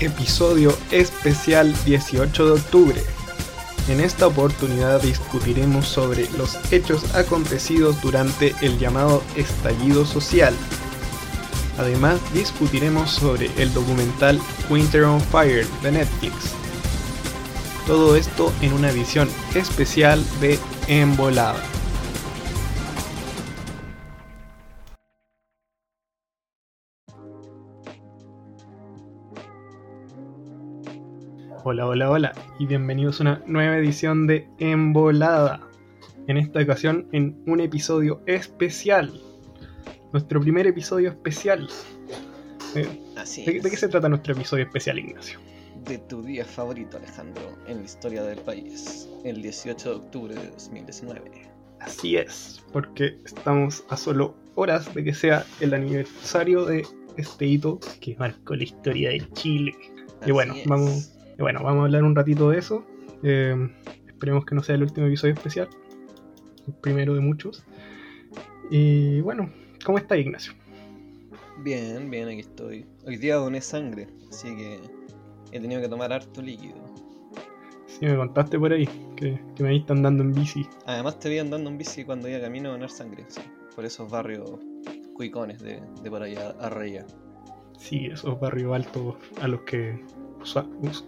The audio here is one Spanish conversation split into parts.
episodio especial 18 de octubre. En esta oportunidad discutiremos sobre los hechos acontecidos durante el llamado estallido social. Además discutiremos sobre el documental Winter on Fire de Netflix. Todo esto en una edición especial de Embolada. Hola, hola, hola y bienvenidos a una nueva edición de Embolada. En esta ocasión en un episodio especial. Nuestro primer episodio especial. Eh, Así ¿de, es. de qué se trata nuestro episodio especial, Ignacio? De tu día favorito, Alejandro, en la historia del país, el 18 de octubre de 2019. Así es, porque estamos a solo horas de que sea el aniversario de este hito que marcó la historia de Chile. Y bueno, es. vamos- Y bueno, vamos a hablar un ratito de eso. Eh, esperemos que no sea el último episodio especial. El primero de muchos. Y bueno, ¿cómo está Ignacio? Bien, bien, aquí estoy. Hoy día doné sangre, así que he tenido que tomar harto líquido. Si me contaste por ahí que, que me viste andando en bici. Además te vi andando en bici cuando iba camino a donar sangre, sí, por esos barrios cuicones de, de por allá arriba. Sí, esos barrios altos a los que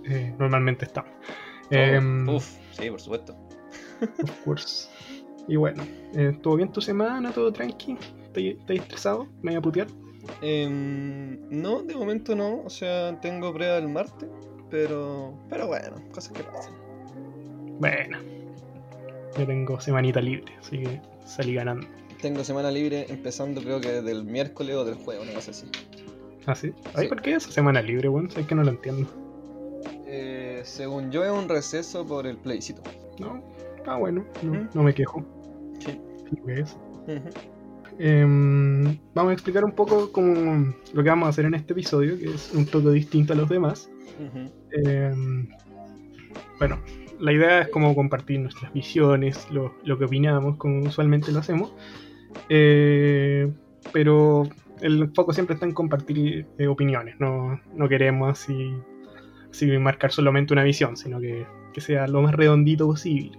eh, normalmente estamos. Em, Uf, sí, por supuesto. Of course. Y bueno, eh, ¿todo bien tu semana? ¿Todo tranqui? ¿Estás estás estresado? ¿Me voy a putear? Em, no, de momento no, o sea, tengo prueba el martes, pero, pero bueno, cosas que pasan. Bueno, yo tengo semanita libre, así que salí ganando. Tengo semana libre empezando creo que del miércoles o del jueves, una cosa así. ¿Ah, sí? Ay, Sí. ¿por qué esa semana libre, weón? Sé que no lo entiendo. Eh, según yo es un receso por el plebiscito. No, ah, bueno, no, ¿Mm? no me quejo. Sí. Pues. Ujú. Em, vamos a explicar un poco cómo, lo que vamos a hacer en este episodio, que es un poco distinto a los demás. Eh, bueno, la idea es como compartir nuestras visiones, lo, lo que opinamos, como usualmente lo hacemos. Eh, pero el foco siempre está en compartir eh, opiniones. No, no queremos así, así marcar solamente una visión, sino que, que sea lo más redondito posible.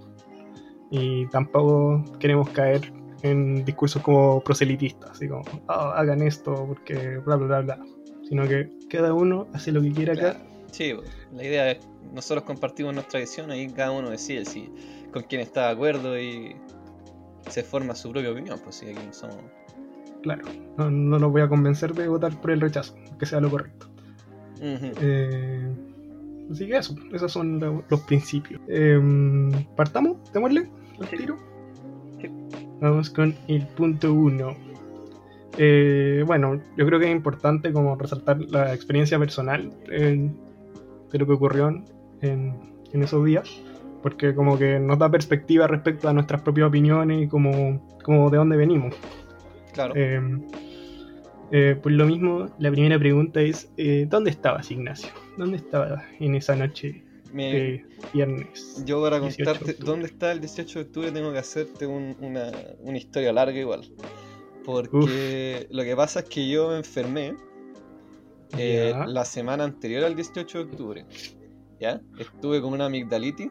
Y tampoco queremos caer en discursos como proselitistas, así como, "Ah, hagan esto porque bla bla bla bla. Sino que cada uno hace lo que quiera acá. Sí, la idea es nosotros compartimos nuestra visión y cada uno decide si con quién está de acuerdo y se forma su propia opinión, pues si aquí no somos. Claro, no, no los voy a convencer de votar por el rechazo, que sea lo correcto. Eh, así que eso, esos son lo- los principios. Eh, Partamos, démosle Sí. tiro. Sí. Vamos con el punto uno. Eh, bueno, yo creo que es importante como resaltar la experiencia personal eh, de lo que ocurrió en, en esos días, porque como que nos da perspectiva respecto a nuestras propias opiniones y como, como de dónde venimos. Claro. Eh, eh, por lo mismo, la primera pregunta es, eh, ¿dónde estabas, Ignacio? ¿Dónde estabas en esa noche Me- de viernes? Yo para 18 de contarte dónde está el 18 de octubre tengo que hacerte un- una, una historia larga igual. Porque lo que pasa es que yo me enfermé eh, la semana anterior al 18 de octubre. ¿Ya? Estuve con una amigdalitis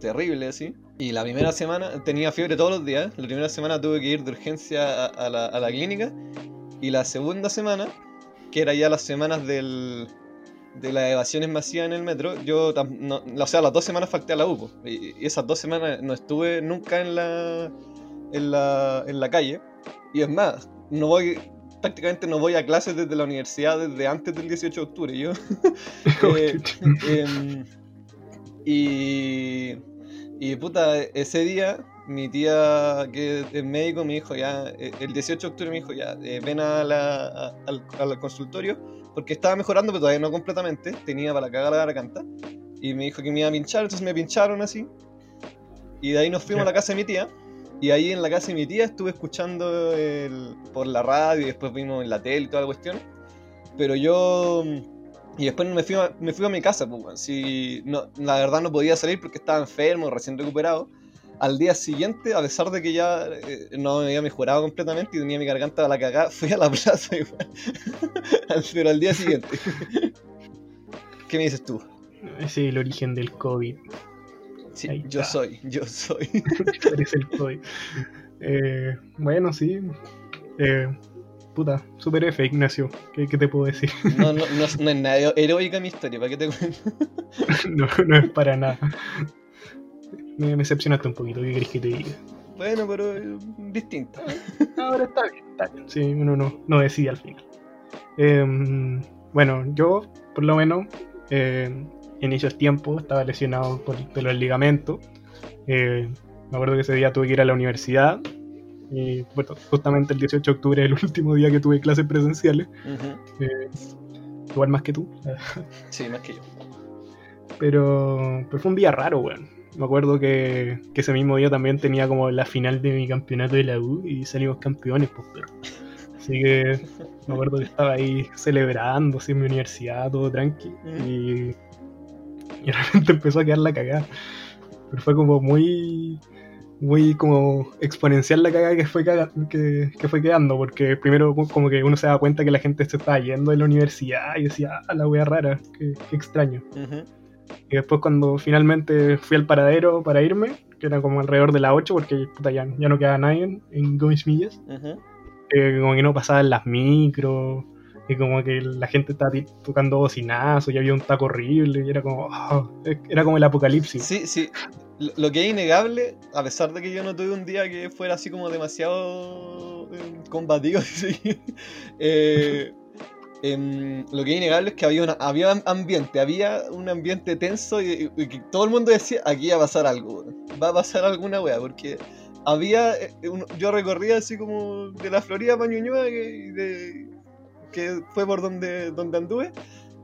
terrible así. Y la primera semana tenía fiebre todos los días. La primera semana tuve que ir de urgencia a, a la, a la clínica. Y la segunda semana, que era ya las semanas del, de las evasiones masivas en el metro, yo, no, o sea, las dos semanas falté a la UPO. Y, y esas dos semanas no estuve nunca en la, en la, en la calle. Y es más, no voy, prácticamente no voy a clases desde la universidad desde antes del 18 de octubre. Yo, eh, em, y, y puta, ese día mi tía que es médico me dijo ya, eh, el 18 de octubre me dijo ya, eh, ven a la- a- al, al consultorio porque estaba mejorando pero todavía no completamente, tenía para cagar la garganta. Y me dijo que me iba a pinchar, entonces me pincharon así. Y de ahí nos fuimos a la casa de mi tía. Y ahí en la casa de mi tía estuve escuchando el- por la radio y después vimos en la tele y toda la cuestión. Pero yo y después me fui a, me fui a mi casa, pues. Si no, la verdad no podía salir porque estaba enfermo, recién recuperado. Al día siguiente, a pesar de que ya eh, no me había mejorado completamente y tenía mi garganta a la cagada, fui a la plaza igual. Al- Pero al día siguiente. ¿Qué me dices tú? Ese es el origen del COVID. Sí, yo soy, yo soy. Eres el COVID. Eh, bueno, sí. Eh, puta, super F, Ignacio. ¿Qué, qué te puedo decir? No, no, no, es- no es nada heroica mi historia, ¿para qué te cuento? no, no es para nada. Me, me decepcionaste un poquito, ¿qué querés que te diga? Bueno, pero eh, distinta. Ahora está bien, está bien. Sí, uno no, no decide al final. Em, bueno, yo, por lo menos, eh, en esos tiempos estaba lesionado por, de los ligamentos. Eh, me acuerdo que ese día tuve que ir a la universidad. Y bueno, justamente el 18 de octubre es el último día que tuve clases presenciales. Eh, igual más que tú. Sí, más que yo. Pero, pero fue un día raro, weón. Me acuerdo que, que ese mismo día también tenía como la final de mi campeonato de la U y salimos campeones, pues, pero. Así que me acuerdo que estaba ahí celebrando así, en mi universidad, todo tranqui. Y, y de repente empezó a quedar la cagada. Pero fue como muy. Muy como exponencial la cagada que fue, caga- que, que fue quedando, porque primero como que uno se da cuenta que la gente se estaba yendo de la universidad y decía, ah, la wea rara, qué, qué extraño. Y después cuando finalmente fui al paradero para irme, que era como alrededor de las 8, porque puta, ya, ya no quedaba nadie en, en Gómez Millas, eh, como que no pasaban las micros, y como que la gente estaba tocando bocinazos, y había un taco horrible, y era como, ah, era como el apocalipsis. Sí, sí. Lo que es innegable, a pesar de que yo no tuve un día que fuera así como demasiado eh, combativo, sí, eh, em, lo que es innegable es que había, había am- ambiente, había un ambiente tenso y, que todo el mundo decía, aquí va a pasar algo, va a pasar alguna wea, porque había, eh, yo recorría así como de la Florida para Ñuñoa, que, de- que fue por donde, donde anduve,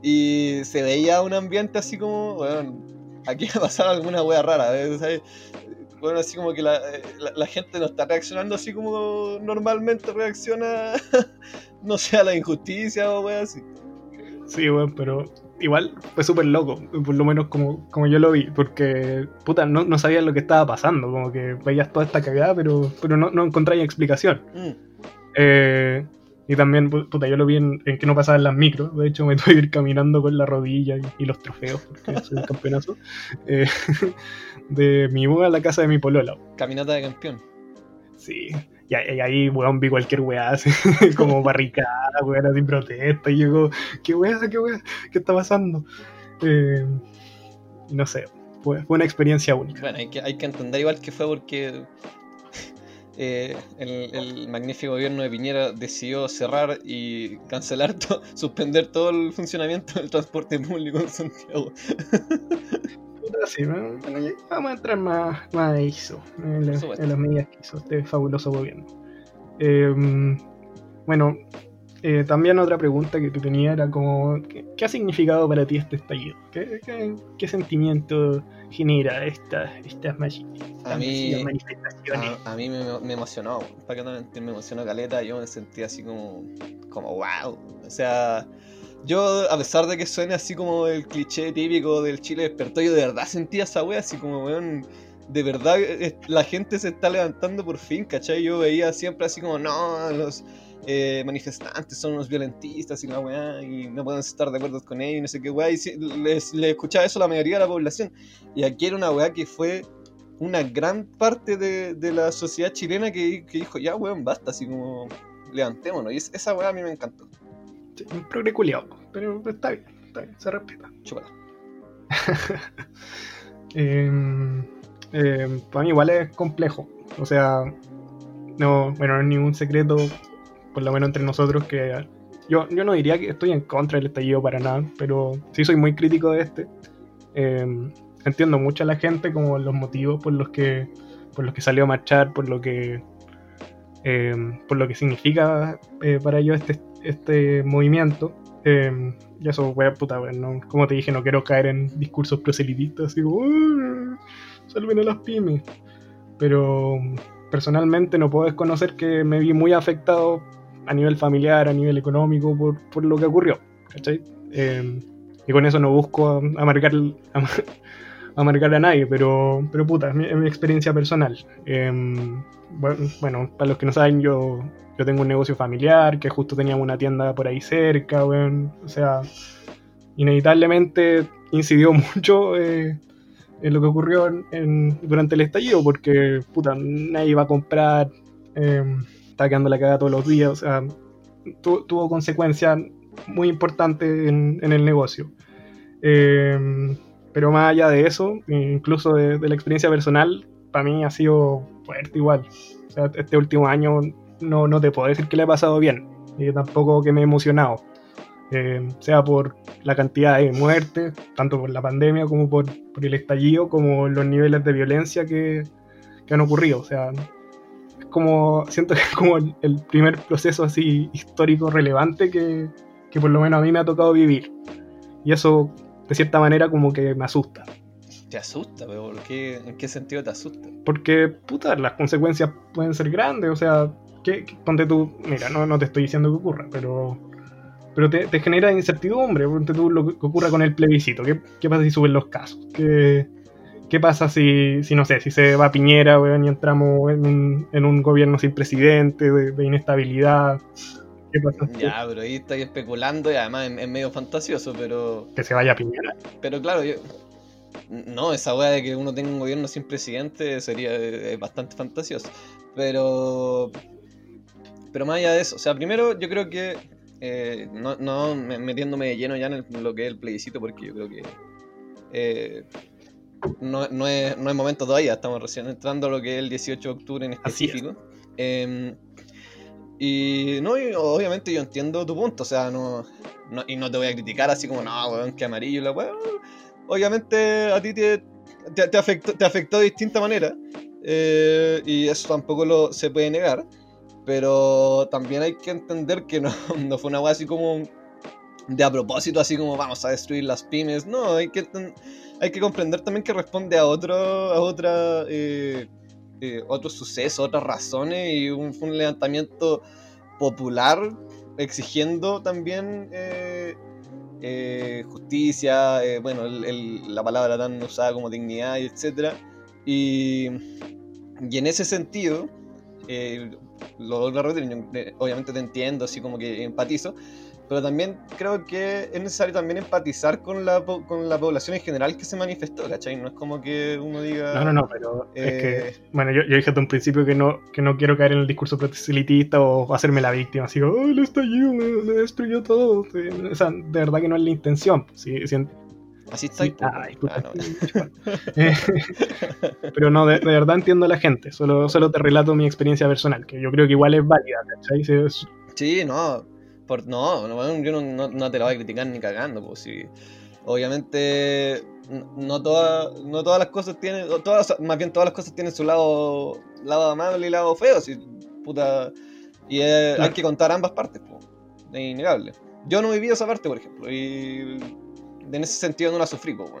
y se veía un ambiente así como, aquí va a pasar alguna wea rara, ¿eh? ¿sabes? Bueno, así como que la, eh, la- la gente no está reaccionando así como normalmente reacciona, no sé, a la injusticia o wea así. Sí, weón, pero igual fue súper loco, por lo menos como, como yo lo vi, porque puta, no, no sabía lo que estaba pasando, como que veías toda esta cagada, pero, pero no, no encontráis explicación. Mm, Eh, y también, pu- puta, yo lo vi en, en que no pasaban las micros. De hecho, me tuve que ir caminando con la rodilla y, y los trofeos, porque soy un campeonazo. eh, de mi U a la casa de mi polola. caminata de campeón. Sí. Y, ahí- y ahí, weón, vi cualquier weá, así, como barricada, weón, así protesta. Y yo, como, ¿qué weá, qué weá, qué está pasando? Eh, no sé, fue, fue una experiencia única. Bueno, hay que, hay que entender igual que fue porque eh, el, el magnífico gobierno de Piñera decidió cerrar y cancelar, to- suspender todo el funcionamiento del transporte público en Santiago. Sí, ¿no? Bueno, vamos a entrar más, más a eso, en, la- supuesto. en las medidas que hizo este fabuloso gobierno. Eh, bueno, eh, también otra pregunta que tú tenías era como, ¿qué, qué ha significado para ti este estallido? ¿Qué, qué- qué sentimiento genera esta, estas magi- A mí- estas manifestaciones? A, a mí me, me emocionó, para que no mentir, me emocionó caleta, yo me sentí así como, como wow. O sea, yo a pesar de que suene así como el cliché típico del Chile despertó, yo de verdad sentía esa wea así como, weón, de verdad eh, la gente se está levantando por fin, ¿cachai? Yo veía siempre así como, no, los eh, manifestantes son unos violentistas y la weá, y no pueden estar de acuerdo con ellos y no sé qué weá, y sí, les, les escuchaba eso a la mayoría de la población. Y aquí era una weá que fue una gran parte de, de la sociedad chilena que, que dijo, ya weón, basta, así como levantémonos. Y es- esa weá a mí me encantó. Sí, un progre culiao, pero está bien, está bien, se respeta. Chúpala. Eh, eh, para mí igual es complejo. O sea, no, bueno, no es ningún secreto, por lo menos entre nosotros, que yo, yo no diría que estoy en contra del estallido para nada, pero sí soy muy crítico de este. Eh, entiendo mucho a la gente como los motivos por los que por los que salió a marchar, por lo que eh, por lo que significa eh, para ellos este, este movimiento. Eh, y eso, wea puta, wea, no- como te dije, no quiero caer en discursos proselitistas, así como, "Uh, salven a las pymes. Pero personalmente no puedo desconocer que me vi muy afectado a nivel familiar, a nivel económico, por, por lo que ocurrió. ¿cachai? Eh, y con eso no busco am- amargar, am- amargar a nadie, pero, pero puta, es mi, es mi experiencia personal. Eh, bueno, para los que no saben, yo, yo tengo un negocio familiar, que justo teníamos una tienda por ahí cerca. O sea, inevitablemente incidió mucho en lo que ocurrió durante el estallido, porque puta, nadie iba a comprar, estaba quedando la cagada todos los días, o sea, tuvo consecuencias muy importantes en, el negocio. pero más allá de eso, incluso de, la experiencia personal, para mí ha sido fuerte igual. O sea, este último año no, no te puedo decir que le ha pasado bien, y tampoco que me he emocionado. Eh, sea por la cantidad de muertes, tanto por la pandemia como por, el estallido, como los niveles de violencia que, que, han ocurrido. O sea, como, siento que es como el, primer proceso así histórico relevante que, que por lo menos a mí me ha tocado vivir. Y eso, de cierta manera, como que me asusta. ¿Te asusta? ¿Pero qué, ¿En qué sentido te asusta? Porque, puta, las consecuencias pueden ser grandes. O sea, ¿qué, ponte tú, mira, no, no te estoy diciendo que ocurra, pero pero te, te, genera incertidumbre. Ponte tú lo que ocurra con el plebiscito. ¿Qué, qué pasa si suben los casos? ¿Qué, qué pasa si, si, no sé, si se va Piñera y entramos en un, en un, gobierno sin presidente, de, inestabilidad? ¿Qué pasa? Ya, pero ahí estoy especulando y además es, medio fantasioso, pero... Que se vaya Piñera. Pero claro, yo, no, esa weá de que uno tenga un gobierno sin presidente sería eh, bastante fantasioso. Pero. Pero más allá de eso, o sea, primero yo creo que. Eh, no, no metiéndome de lleno ya en, lo que es el plebiscito, porque yo creo que. Eh, no, no, es, no es momento todavía, estamos recién entrando a lo que es el 18 de octubre en específico. Em, y no, obviamente yo entiendo tu punto, o sea, no, y no te voy a criticar así como, no, weón, que amarillo, la weón obviamente a ti te, te, afectó, te afectó de distinta manera. Eh, y eso tampoco lo, se puede negar. Pero también hay que entender que no, no fue una cosa así como de a propósito, así como vamos a destruir las pymes. No, hay que, hay que comprender también que responde a otro, a otra, eh, eh, otro suceso, otras razones y un, levantamiento popular exigiendo también eh, justicia, bueno, la palabra tan usada como dignidad, y etc. Y, en ese sentido, eh, lo, obviamente te entiendo, así como que empatizo, pero también creo que es necesario también empatizar con la, con la población en general que se manifestó, ¿cachai? No es como que uno diga... No, no, no, pero es que, eh, bueno, yo, yo dije desde un principio que no, que no quiero caer en el discurso proselitista o hacerme la víctima, así, oh, el estallido me, me destruyó todo. O sea, de verdad que no es la intención. Sí, Así está. ah, pero no, de, verdad entiendo a la gente. Solo, solo te relato mi experiencia personal, que yo creo que igual es válida, ¿cachai? Sí, no no, no, yo no, no, te la voy a criticar ni cagando, pues si obviamente no, todas no todas las cosas tienen, todas, más bien todas las cosas tienen su lado, lado amable y lado feo, si, puta, y hay que contar ambas partes, pues, es innegable. Yo no viví esa parte, por ejemplo, y en ese sentido no la sufrí, pues,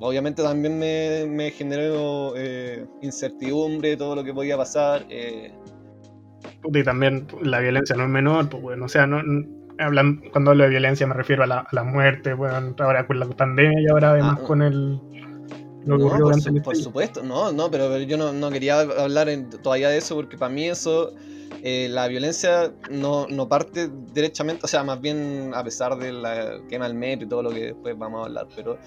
Obviamente también me, me generó eh, incertidumbre todo lo que podía pasar. Eh, y también la violencia no es menor, pues bueno, o sea, no, hablan, cuando hablo de violencia me refiero a la, a la muerte, bueno, ahora con la pandemia y ahora además ah, con el... no, por, supuesto, no, no, pero, yo no, no, quería hablar todavía de eso porque para mí eso, eh, la violencia no, no, parte derechamente, o sea, más bien a pesar de la quema del metro y todo lo que después vamos a hablar, pero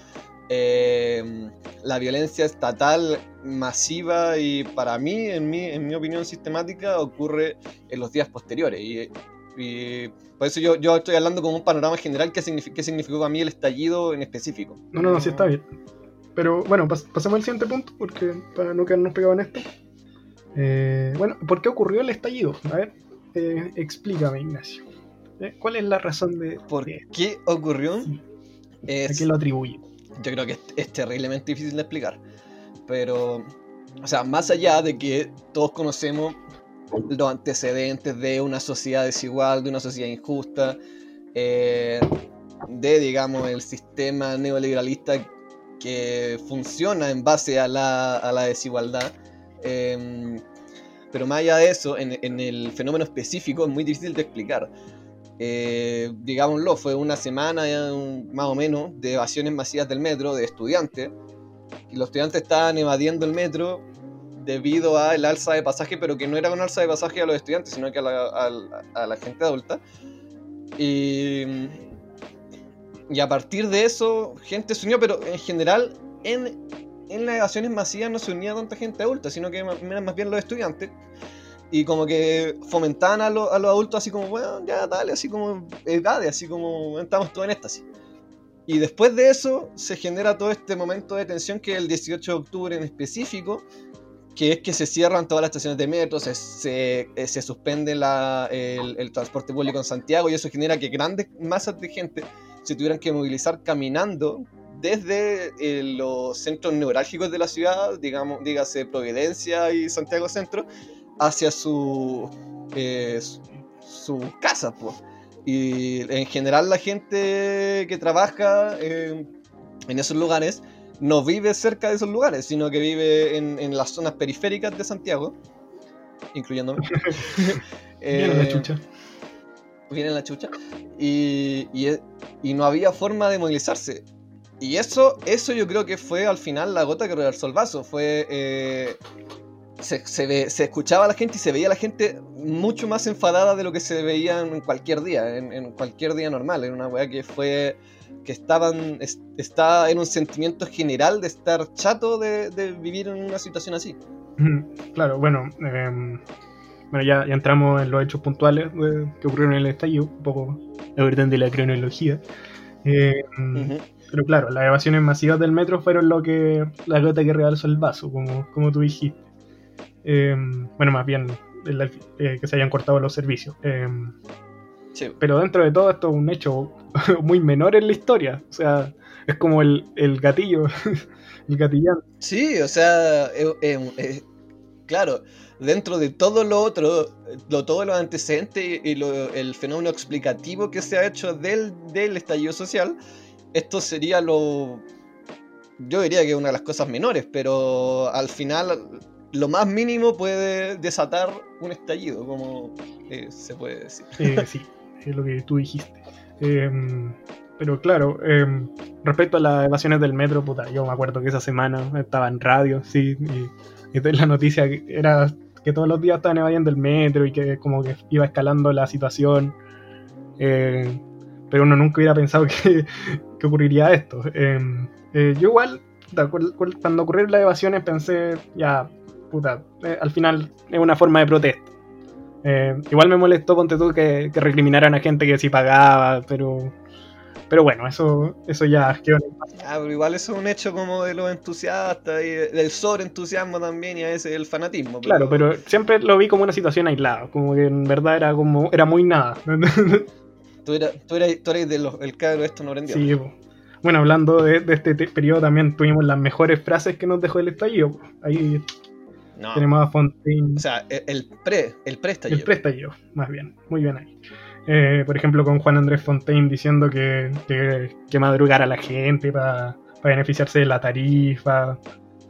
eh, la violencia estatal masiva y para mí, en mi, en mi opinión sistemática, ocurre en los días posteriores. Y, por eso yo, yo estoy hablando como un panorama general que, significa, significó para mí el estallido en específico. No, no, no, sí está bien. Pero bueno, pasemos al siguiente punto, porque para no quedarnos pegados en esto. Eh, bueno, ¿por qué ocurrió el estallido? A ver, eh, explícame, Ignacio. Eh, ¿Cuál es la razón de... ¿Por qué ocurrió? ¿A qué lo atribuye? Yo creo que es, terriblemente difícil de explicar. Pero, o sea, más allá de que todos conocemos los antecedentes de una sociedad desigual, de una sociedad injusta, eh, de, digamos, el sistema neoliberalista que funciona en base a la, a la desigualdad. Em, pero más allá de eso, en, en, el fenómeno específico es muy difícil de explicar eh, digámoslo, fue una semana más o menos de evasiones masivas del metro de estudiantes. Y los estudiantes estaban evadiendo el metro debido al alza de pasaje, pero que no era un alza de pasaje a los estudiantes, sino que a la, gente adulta. Y, y a partir de eso, gente se unió, pero en general, en, en las evasiones masivas no se unía tanta gente adulta, sino que más bien los estudiantes. Y como que fomentaban a, los adultos así como, bueno, ya dale, así como edades, así como estamos todos en éxtasis. Y después de eso se genera todo este momento de tensión que el 18 de octubre en específico, que es que se cierran todas las estaciones de metro, se, se, eh, suspende la, el, transporte público en Santiago y eso genera que grandes masas de gente se tuvieran que movilizar caminando desde eh, los centros neurálgicos de la ciudad, digamos, dígase Providencia y Santiago Centro, hacia su, eh, su, casa. Pues. Y en general la gente que trabaja en esos lugares no vive cerca de esos lugares, sino que vive en, las zonas periféricas de Santiago, incluyéndome. Viene la eh, chucha. Viene la chucha. Y, y, no había forma de movilizarse. Y eso, eso yo creo que fue al final la gota que reversó el vaso. Fue eh, se, se, escuchaba a la gente y se veía a la gente mucho más enfadada de lo que se veía en cualquier día, en, cualquier día normal. Era una weá que fue. que estaban. está en un sentimiento general de estar chato de, vivir en una situación así. Claro, bueno. Em, bueno, ya, ya, entramos en los hechos puntuales que ocurrieron en el estallido, un poco la orden de la cronología. Em, pero claro, las evasiones masivas del metro fueron lo que la gota que rebalsó el vaso, como, como tú dijiste. Em, bueno, más bien eh, que se hayan cortado los servicios. Em, pero dentro de todo esto es un hecho muy menor en la historia. O sea, es como el, gatillo, el gatillán. Sí, o sea, eh, eh, claro, dentro de todo lo otro, lo, todos los antecedentes y el fenómeno explicativo que se ha hecho del, del estallido social, esto sería lo... Yo diría que una de las cosas menores, pero al final lo más mínimo puede desatar un estallido, como eh, se puede decir. sí, es lo que tú dijiste. Em, pero claro, em, respecto a las evasiones del metro, puta, yo me acuerdo que esa semana estaba en radio, sí, y, la noticia era que todos los días estaban evadiendo el metro y que como que iba escalando la situación. Eh, pero uno nunca hubiera pensado que, que ocurriría esto. Em, eh, yo igual, cuando ocurrieron las evasiones pensé, ya, puta, eh, al final es una forma de protesta. Eh, igual me molestó, ponte tú, que, que, recriminaran a gente que sí pagaba, pero pero bueno, eso, eso ya quedó ah, pero igual eso es un hecho como de los entusiastas y del sobreentusiasmo también y a veces el fanatismo. Claro, pero siempre lo vi como una situación aislada, como que en verdad era como era muy nada. tú, eras, tú, eras, tú eres del cabro esto no aprendió. Sí, bueno, hablando de, de, este periodo también tuvimos las mejores frases que nos dejó el estallido. Ahí no. Tenemos a Fontaine. O sea, el pre, el pre El más bien. Muy bien ahí. Eh, por ejemplo, con Juan Andrés Fontaine diciendo que, que, que madrugar a la gente para beneficiarse de la tarifa.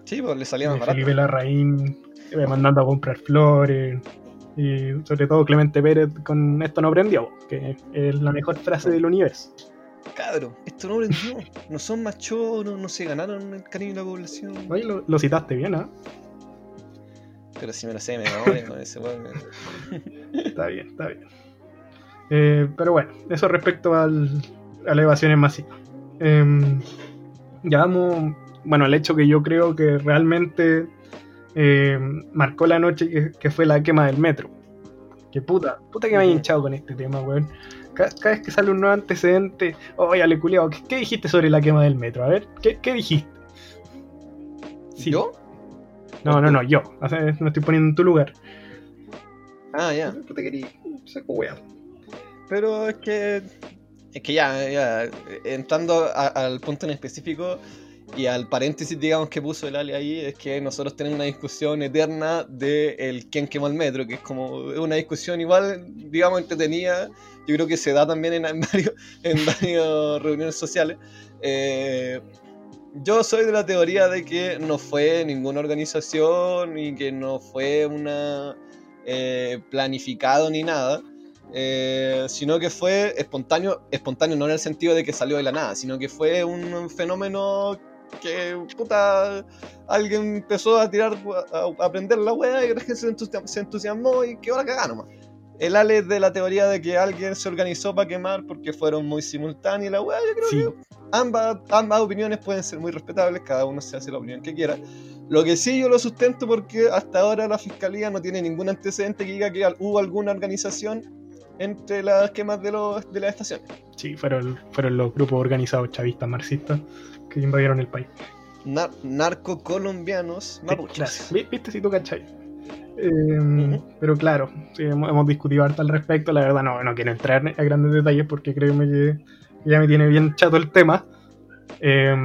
Sí, pues le salía más eh, barato. Felipe Larraín eh, mandando a comprar flores. Y sobre todo Clemente Pérez con esto no prendió, que es la mejor frase del universo. Cabro, esto no prendió. No son machoros, no se ganaron el cariño de la población. Oye, lo, lo citaste bien, ¿ah? Pero si me lo sé, me con ese Está bien, está bien. Eh, pero bueno, eso respecto al, a las evasiones masivas. Eh, ya vamos, bueno, el hecho que yo creo que realmente em, marcó la noche que, fue la quema del metro. Que puta, puta que me he hinchado con este tema, weón. Cada, vez que sale un nuevo antecedente, oye, ale culiao, ¿qué, dijiste sobre la quema del metro? A ver, ¿qué, qué dijiste? ¿Yo? No, no, no, yo. me estoy poniendo en tu lugar. Ah, ya. Te quería. Saco wea. Pero es que. Es que ya, ya. Entrando al punto en específico y al paréntesis, digamos, que puso el Ali ahí, es que nosotros tenemos una discusión eterna de el quién quemó el metro, que es como una discusión igual, digamos, entretenida. Yo creo que se da también en, en varios, en varias reuniones sociales. Eh, yo soy de la teoría de que no fue ninguna organización y que no fue una eh, planificado ni nada, eh, sino que fue espontáneo, espontáneo no en el sentido de que salió de la nada, sino que fue un fenómeno que puta alguien empezó a tirar a, aprender la wea y la gente se entusiasmó, y quedó la cagada nomás. El Ale de la teoría de que alguien se organizó para quemar porque fueron muy la weá, yo creo Sí. que ambas, ambas opiniones pueden ser muy respetables, cada uno se hace la opinión que quiera. Lo que sí yo lo sustento porque hasta ahora la fiscalía no tiene ningún antecedente que diga que hubo alguna organización entre las quemas de, los, de las estaciones. Sí, fueron, fueron los grupos organizados chavistas marxistas que invadieron el país. Nar- narcocolombianos mapuches. Gracias. Vi- ¿Viste si tú cachai? Eh, Ujú. Pero claro, sí, hemos, hemos discutido harto al respecto. La verdad, no, no quiero entrar a grandes detalles porque créeme que ya me tiene bien chato el tema. Eh,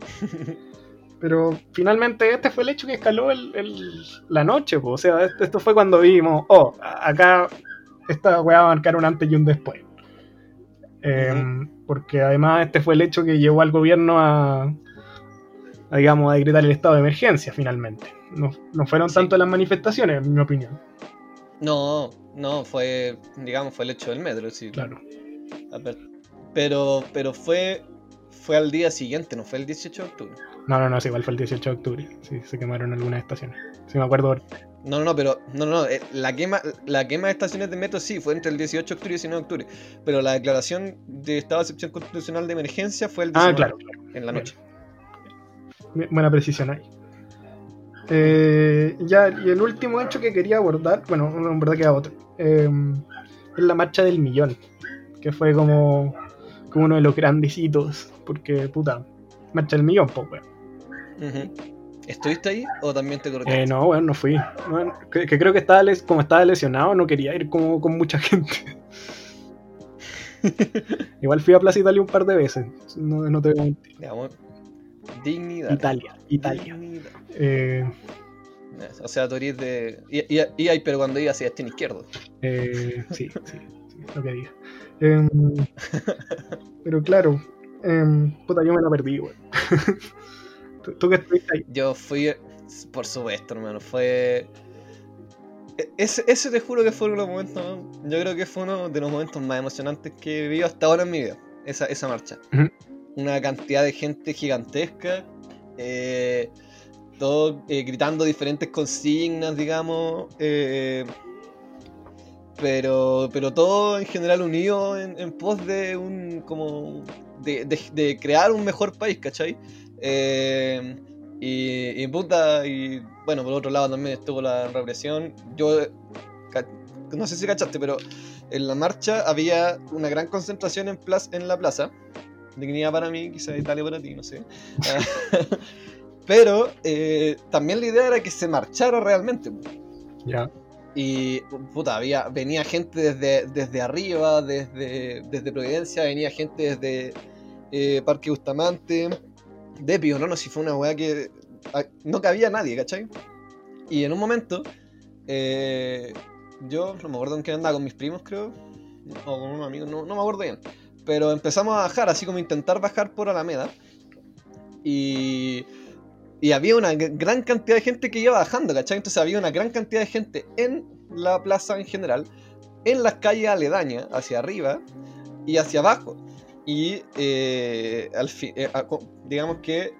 pero finalmente este fue el hecho que escaló el- el- la noche. po. O sea, esto, esto fue cuando vimos, oh, acá esta weá va a marcar un antes y un después. Eh, Porque además este fue el hecho que llevó al gobierno a, a, digamos, a decretar el estado de emergencia finalmente. No, no fueron Sí. tanto las manifestaciones, en mi opinión. No, no, fue, digamos, fue el hecho del metro, sí. Claro. A ver, Pero, pero fue, fue al día siguiente, no fue el 18 de octubre. No, no, no, sí, igual fue el 18 de octubre. Sí, se quemaron algunas estaciones. Sí, me acuerdo. No, no, no, pero no, no, eh, la quema, la quema de estaciones de metro sí fue entre el 18 de octubre y el 19 de octubre, pero la declaración de estado de excepción constitucional de emergencia fue el 19 Ah, claro, claro. en la noche. Bien, Buena precisión ahí. Eh, ya, y el último hecho que quería abordar, bueno, no, en verdad queda otro, eh, es la marcha del millón, que fue como, como uno de los grandecitos, porque puta, marcha del millón, pues, weón. ¿Estuviste ahí o también te cortaste? Eh, no, weón, no fui. Que, que creo que estaba les- como estaba lesionado, no quería ir como con mucha gente. Igual fui a Plaza Italia un par de veces, no, no te voy a mentir. Dignidad. Italia, Italia. Dignidad. Eh, O sea, tú eres de. Y, y, y ahí, pero cuando ibas hacia destino izquierdo. Eh, sí, sí, sí, lo que diga. Em, pero claro, em, puta, yo me la perdí, güey. ¿Tú, tú que estuviste ahí? Yo fui, por supuesto, hermano, fue... e- Ese, ese te juro que fue uno de los momentos, yo creo que fue uno de los momentos más emocionantes que he vivido hasta ahora en mi vida, esa, esa marcha. Una cantidad de gente gigantesca, eh, todos eh, gritando diferentes consignas, digamos, eh, pero, pero todo en general unido en, en pos de un, como, de, de- de crear un mejor país, ¿cachai? Eh, y, y puta, y bueno, por otro lado también estuvo la represión. Yo, no sé si cachaste, pero en la marcha había una gran concentración en, plaza, en la plaza. Dignidad para mí, quizá Italia para ti, no sé. pero eh, también la idea era que se marchara realmente. Ya. Y puta, había, venía gente desde, desde arriba, desde, desde Providencia, venía gente desde eh, Parque Bustamante, de Pío, no, no, si fue una weá que ah, no cabía nadie, ¿cachai? Y en un momento, eh, yo no me acuerdo en qué andaba con mis primos, creo, o con unos amigos, no, no me acuerdo bien, pero empezamos a bajar, así como intentar bajar por Alameda, y, y había una gr- gran cantidad de gente que iba bajando, ¿cachai? Entonces había una gran cantidad de gente en la plaza en general, en las calles aledañas, hacia arriba y hacia abajo. Y eh, al fi- eh, digamos que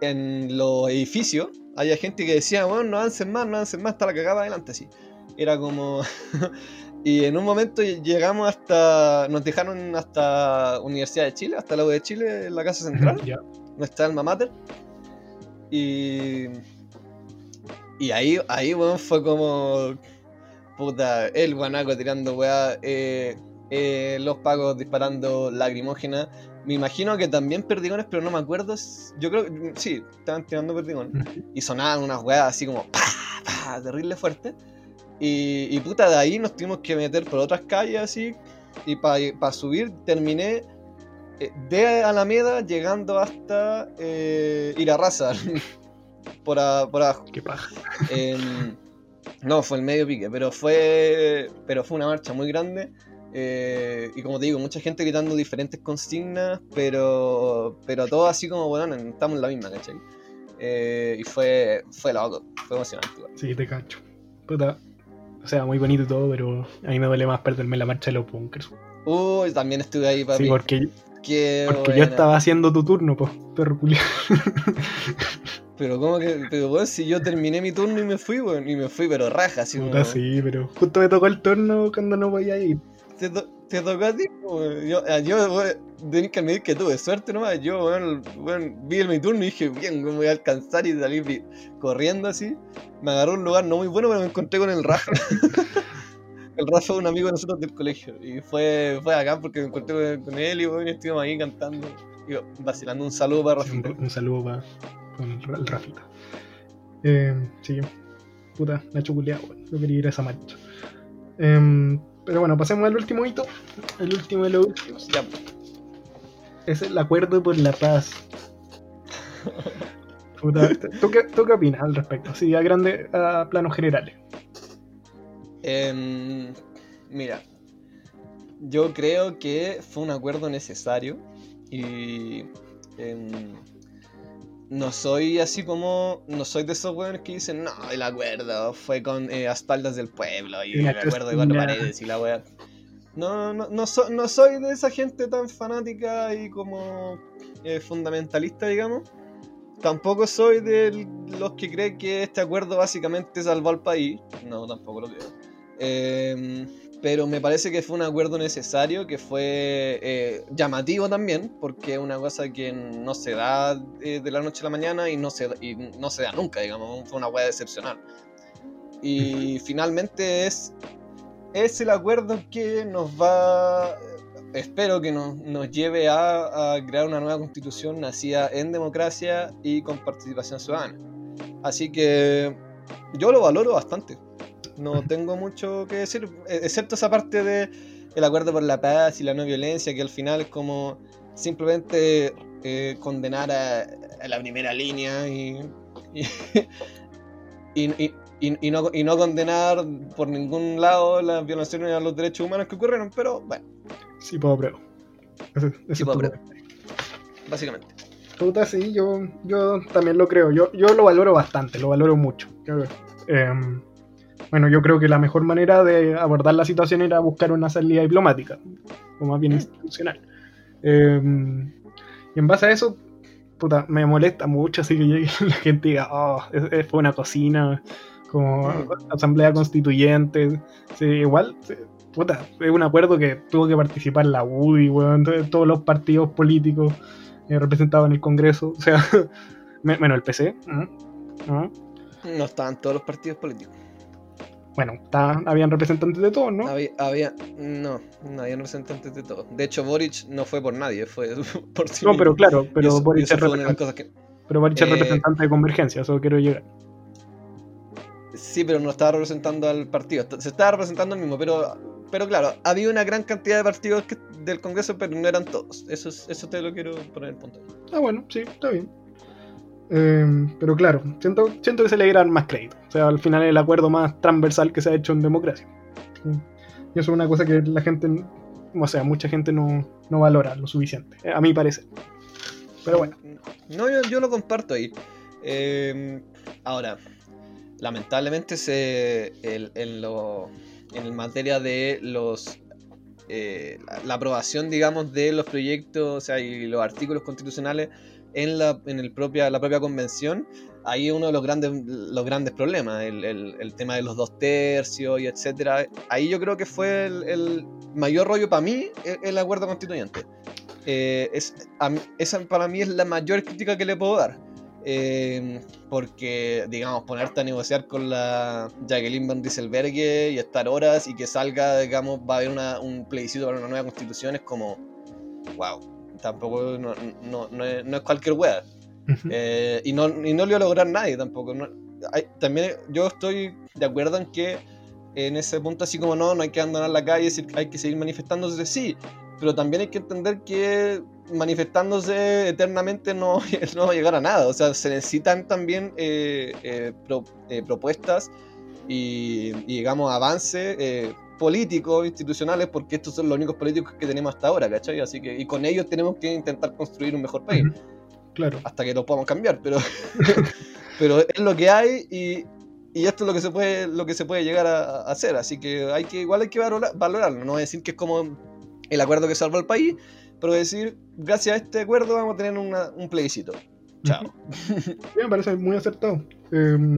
en los edificios había gente que decía, bueno, no avancen más, no avancen más, está la cagada adelante, así. Era como... y en un momento llegamos hasta... Nos dejaron hasta Universidad de Chile, hasta la U de Chile, en la Casa Central nuestra alma mater. Y. Y ahí, ahí, weón, fue como. Puta, el guanaco tirando weá, eh, eh, los pagos disparando lacrimógenas. Me imagino que también perdigones, pero no me acuerdo. Yo creo que sí, estaban tirando perdigones. Y sonaban unas weas así como. ¡pa! ¡pa! terrible fuerte. Y, y puta, de ahí nos tuvimos que meter por otras calles así. Y para subir terminé eh, de Alameda llegando hasta eh, Irarraza. por, a- por abajo. Qué paja. No, fue el medio pique, pero fue, pero fue una marcha muy grande. eh, y como te digo, mucha gente gritando diferentes consignas, pero, pero todo así como, bueno, estamos en la misma, ¿cachai? Eh, y fue, fue loco, fue emocionante. igual. Sí, te cacho. Puta. O sea, muy bonito todo, pero a mí me duele más perderme la marcha de los bunkers. Uy, también estuve ahí, papi. Sí, porque, Qué porque yo estaba haciendo tu turno, pues, perro culiao. Pero como que, pero weón, si yo terminé mi turno y me fui, weón, y me fui, pero raja, así Puta, como- sí, pero justo me tocó el turno cuando no voy a ir. Te, to- te tocó a ti. Yo, ah, yo weón, tenés que admitir que tuve suerte nomás. Yo, weón, vi el mi turno y dije, bien, weón, voy a alcanzar y salí corriendo así. Me agarró un lugar no muy bueno, pero me encontré con el Rafa. el Rafa es un amigo de nosotros del colegio. Y fue, fue acá porque me encontré con, él y, y estuvimos ahí cantando. Y vacilando un saludo para Sí, un, saludo para el, Ra- el Rafita. Eh, sí, puta, Nacho weón. Yo quería ir a esa marcha. Em, pero bueno, pasemos al último hito. El último de los últimos. Ya, Es el acuerdo por la paz. Puta, ¿tú, qué, ¿Tú qué opinas al respecto? Sí, a grande, a planos generales. Em, mira, yo creo que fue un acuerdo necesario y em, no soy así como, no soy de esos weones que dicen, no, el acuerdo fue con eh, a espaldas del pueblo y el acuerdo de cuatro paredes y la wea. No, no, no, so- no soy de esa gente tan fanática y como eh, fundamentalista, digamos. Tampoco soy de los que creen que este acuerdo básicamente salvó al país. No, tampoco lo creo. Eh, pero me parece que fue un acuerdo necesario, que fue eh, llamativo también, porque es una cosa que no se da eh, de la noche a la mañana y no se, y no se da nunca, digamos. Fue una hueá excepcional. Y finalmente es, es el acuerdo que nos va, espero que nos, nos lleve a, a crear una nueva constitución nacida en democracia y con participación ciudadana. Así que yo lo valoro bastante. No tengo mucho que decir, eh, excepto esa parte de el acuerdo por la paz y la no violencia, que al final es como simplemente eh, condenar a, a la primera línea y, y, y- y- y- y no, y no condenar por ningún lado las violaciones a los derechos humanos que ocurrieron, pero bueno, Sí. Ese- ese Sí, es puedo tu- apruebo. básicamente. Puta, sí, yo, yo también lo creo. Yo, yo lo valoro bastante, lo valoro mucho. Bueno, yo creo que la mejor manera de abordar la situación era buscar una salida diplomática, o más bien institucional. Em, y en base a eso, puta, me molesta mucho así que la gente diga, oh, fue una cocina, como Mm. asamblea constituyente. Sí, igual, sí, puta, es un acuerdo que tuvo que participar la UDI, weón, to- todos los partidos políticos eh, representados en el Congreso, o sea, me- bueno, el PC, ¿no? ¿no? No estaban todos los partidos políticos. Bueno, habían representantes de todos, ¿no? Había, había- no, no había representantes de todos. De hecho, Boric no fue por nadie, fue por sí No, mismo. pero claro, pero eso- Boric es representante, que... pero Boric es eh, representante de Convergencia, eso quiero llegar. Sí, pero no estaba representando al partido. Se estaba representando el mismo, pero, pero claro, había una gran cantidad de partidos que- del Congreso, pero no eran todos. Eso, es- eso te lo quiero poner en punto. Ah, bueno, sí, está bien. Eh, pero claro, siento, siento que se le dieran más crédito. O sea, al final es el acuerdo más transversal que se ha hecho en democracia. Y eso es una cosa que la gente, o sea, mucha gente no, no valora lo suficiente, a mi parecer. Pero bueno, No, yo, yo lo comparto ahí. Eh, ahora, lamentablemente se, el- en, lo, en materia de los eh, la, la aprobación, digamos, de los proyectos o sea, y los artículos constitucionales en la, en el propia, la propia convención, ahí uno de los grandes, los grandes problemas, el, el- el tema de los dos tercios y etcétera. Ahí yo creo que fue el, el mayor rollo para mí el, acuerdo constituyente. Eh, es, a esa para mí es la mayor crítica que le puedo dar. Eh, porque, digamos, ponerte a negociar con la Jacqueline Van Rieselberghe y estar horas y que salga, digamos, va a haber una- un plebiscito para una nueva constitución es como, wow, tampoco, no, no, no es, no es cualquier wea. Eh, y, no, y no lo iba a lograr nadie tampoco. hay- también yo estoy de acuerdo en que en ese punto así como no, no hay que abandonar la calle, hay que seguir manifestándose, sí, pero también hay que entender que manifestándose eternamente no, no va a llegar a nada. O sea, se necesitan también eh, eh, pro- eh, propuestas y, y, digamos, avances eh, políticos, institucionales, porque estos son los únicos políticos que tenemos hasta ahora, ¿cachai? Así que, y con ellos tenemos que intentar construir un mejor país. Claro, hasta que lo podamos cambiar, pero, pero es lo que hay y, y esto es lo que se puede, lo que se puede llegar a, a hacer, así que hay que igual hay que valora- valorarlo, no voy a decir que es como el acuerdo que salvó al país, pero decir, gracias a este acuerdo vamos a tener una- un plebiscito. Chao. Sí, me parece muy acertado. Eh,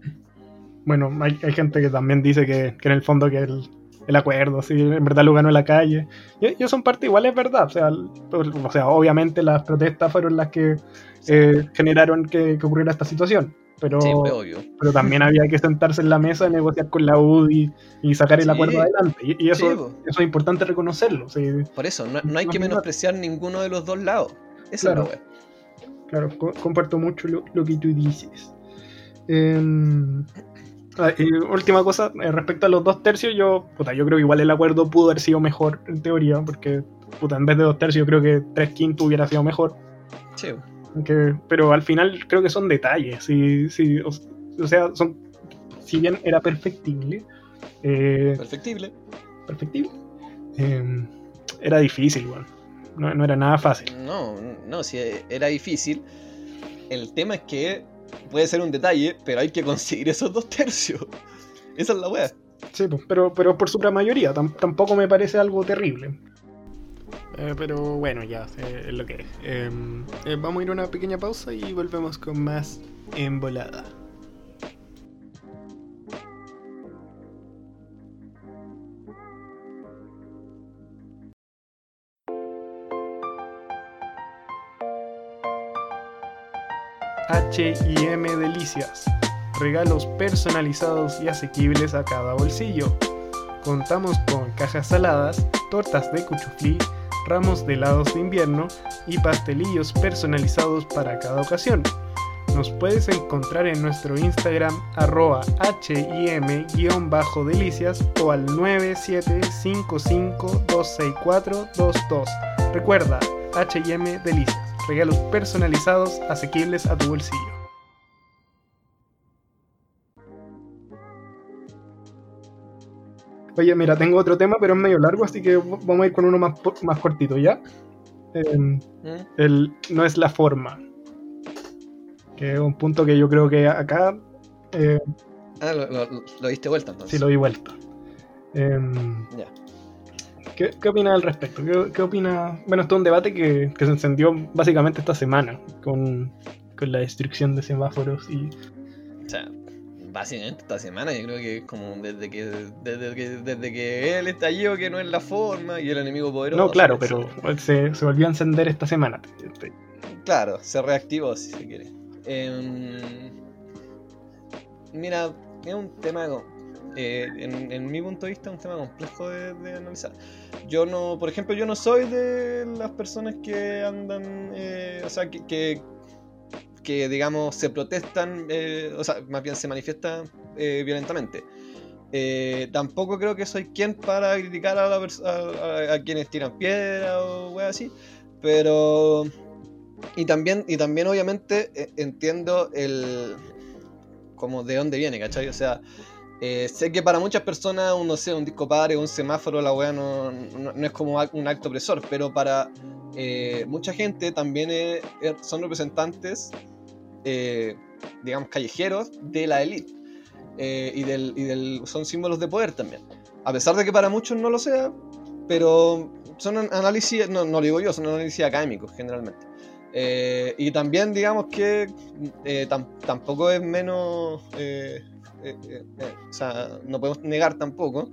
bueno, hay, hay, gente que también dice que, que en el fondo que el, el acuerdo, sí, en verdad lo ganó en la calle. Y, y son parte igual, es verdad. O sea, o sea, obviamente las protestas fueron las que eh, generaron que, que, ocurriera esta situación. Pero, sí, obvio. pero también había que sentarse en la mesa, negociar con la UDI y sacar el sí. acuerdo adelante. Y, y eso, sí, eso, es importante reconocerlo. Por eso, no, no hay que menospreciar ninguno de los dos lados. Esa claro, es la Claro, co comparto mucho lo, lo, que tú dices. Eh, y última cosa, eh, respecto a los dos tercios, yo, puta, yo creo que igual el acuerdo pudo haber sido mejor en teoría, porque puta, en vez de dos tercios, yo creo que tres quintos hubiera sido mejor. Sí. Que, pero al final creo que son detalles, sí, sí, o, o sea, son, si bien era perfectible. Eh, perfectible. Perfectible. Eh, era difícil, igual. No, no era nada fácil. No, no, sí, era difícil. El tema es que puede ser un detalle, pero hay que conseguir esos dos tercios. Esa es la wea. Sí, pero, pero por su mayoría, tampoco me parece algo terrible. Eh, pero bueno, ya, es lo que es. Eh, vamos a ir a una pequeña pausa y volvemos con más en HM Delicias. Regalos personalizados y asequibles a cada bolsillo. Contamos con cajas saladas, tortas de cuchuflí, ramos de helados de invierno y pastelillos personalizados para cada ocasión. Nos puedes encontrar en nuestro Instagram arroba him-delicias o al 9755-26422. Recuerda, HM Delicias regalos personalizados asequibles a tu bolsillo. Oye, mira, tengo otro tema, pero es medio largo, así que vamos a ir con uno más, más cortito, ¿ya? Eh, ¿Mm? el, no es la forma. Que es un punto que yo creo que acá... Eh, ah, lo, lo, lo, diste vuelta entonces. Sí, lo di vuelta. Eh, ya. ¿Qué, qué opina al respecto? ¿Qué, ¿Qué, opina? Bueno, esto es un debate que, que, se encendió básicamente esta semana con, con, la destrucción de semáforos y... O sea, básicamente esta semana yo creo que es como desde que desde que, desde que él estallido que no es la forma y el enemigo poderoso. No, claro, pero se, se, volvió a encender esta semana. Claro, se reactivó si se quiere. Eh, mira, es un tema eh, en, en, mi punto de vista, es un tema complejo de, analizar. Yo no, por ejemplo, yo no soy de las personas que andan, eh, o sea, que, que, digamos, se protestan, eh, o sea, más bien se manifiestan eh, violentamente. Tampoco creo que soy quien para criticar a, la a, a quienes tiran piedra o wey así, pero... Y también, y también obviamente entiendo el... como de dónde viene, ¿cachai? O sea, eh, sé que para muchas personas, un, no sé, un disco padre, un semáforo, la weá no, no, es como un acto opresor, pero para eh, mucha gente también son representantes, eh, digamos, callejeros de la élite y, del, y del, son símbolos de poder también. A pesar de que para muchos no lo sea, pero son análisis, no, no lo digo yo, son análisis académicos generalmente. Y también digamos que tam, tampoco es menos eh, eh, eh, o sea, no podemos negar tampoco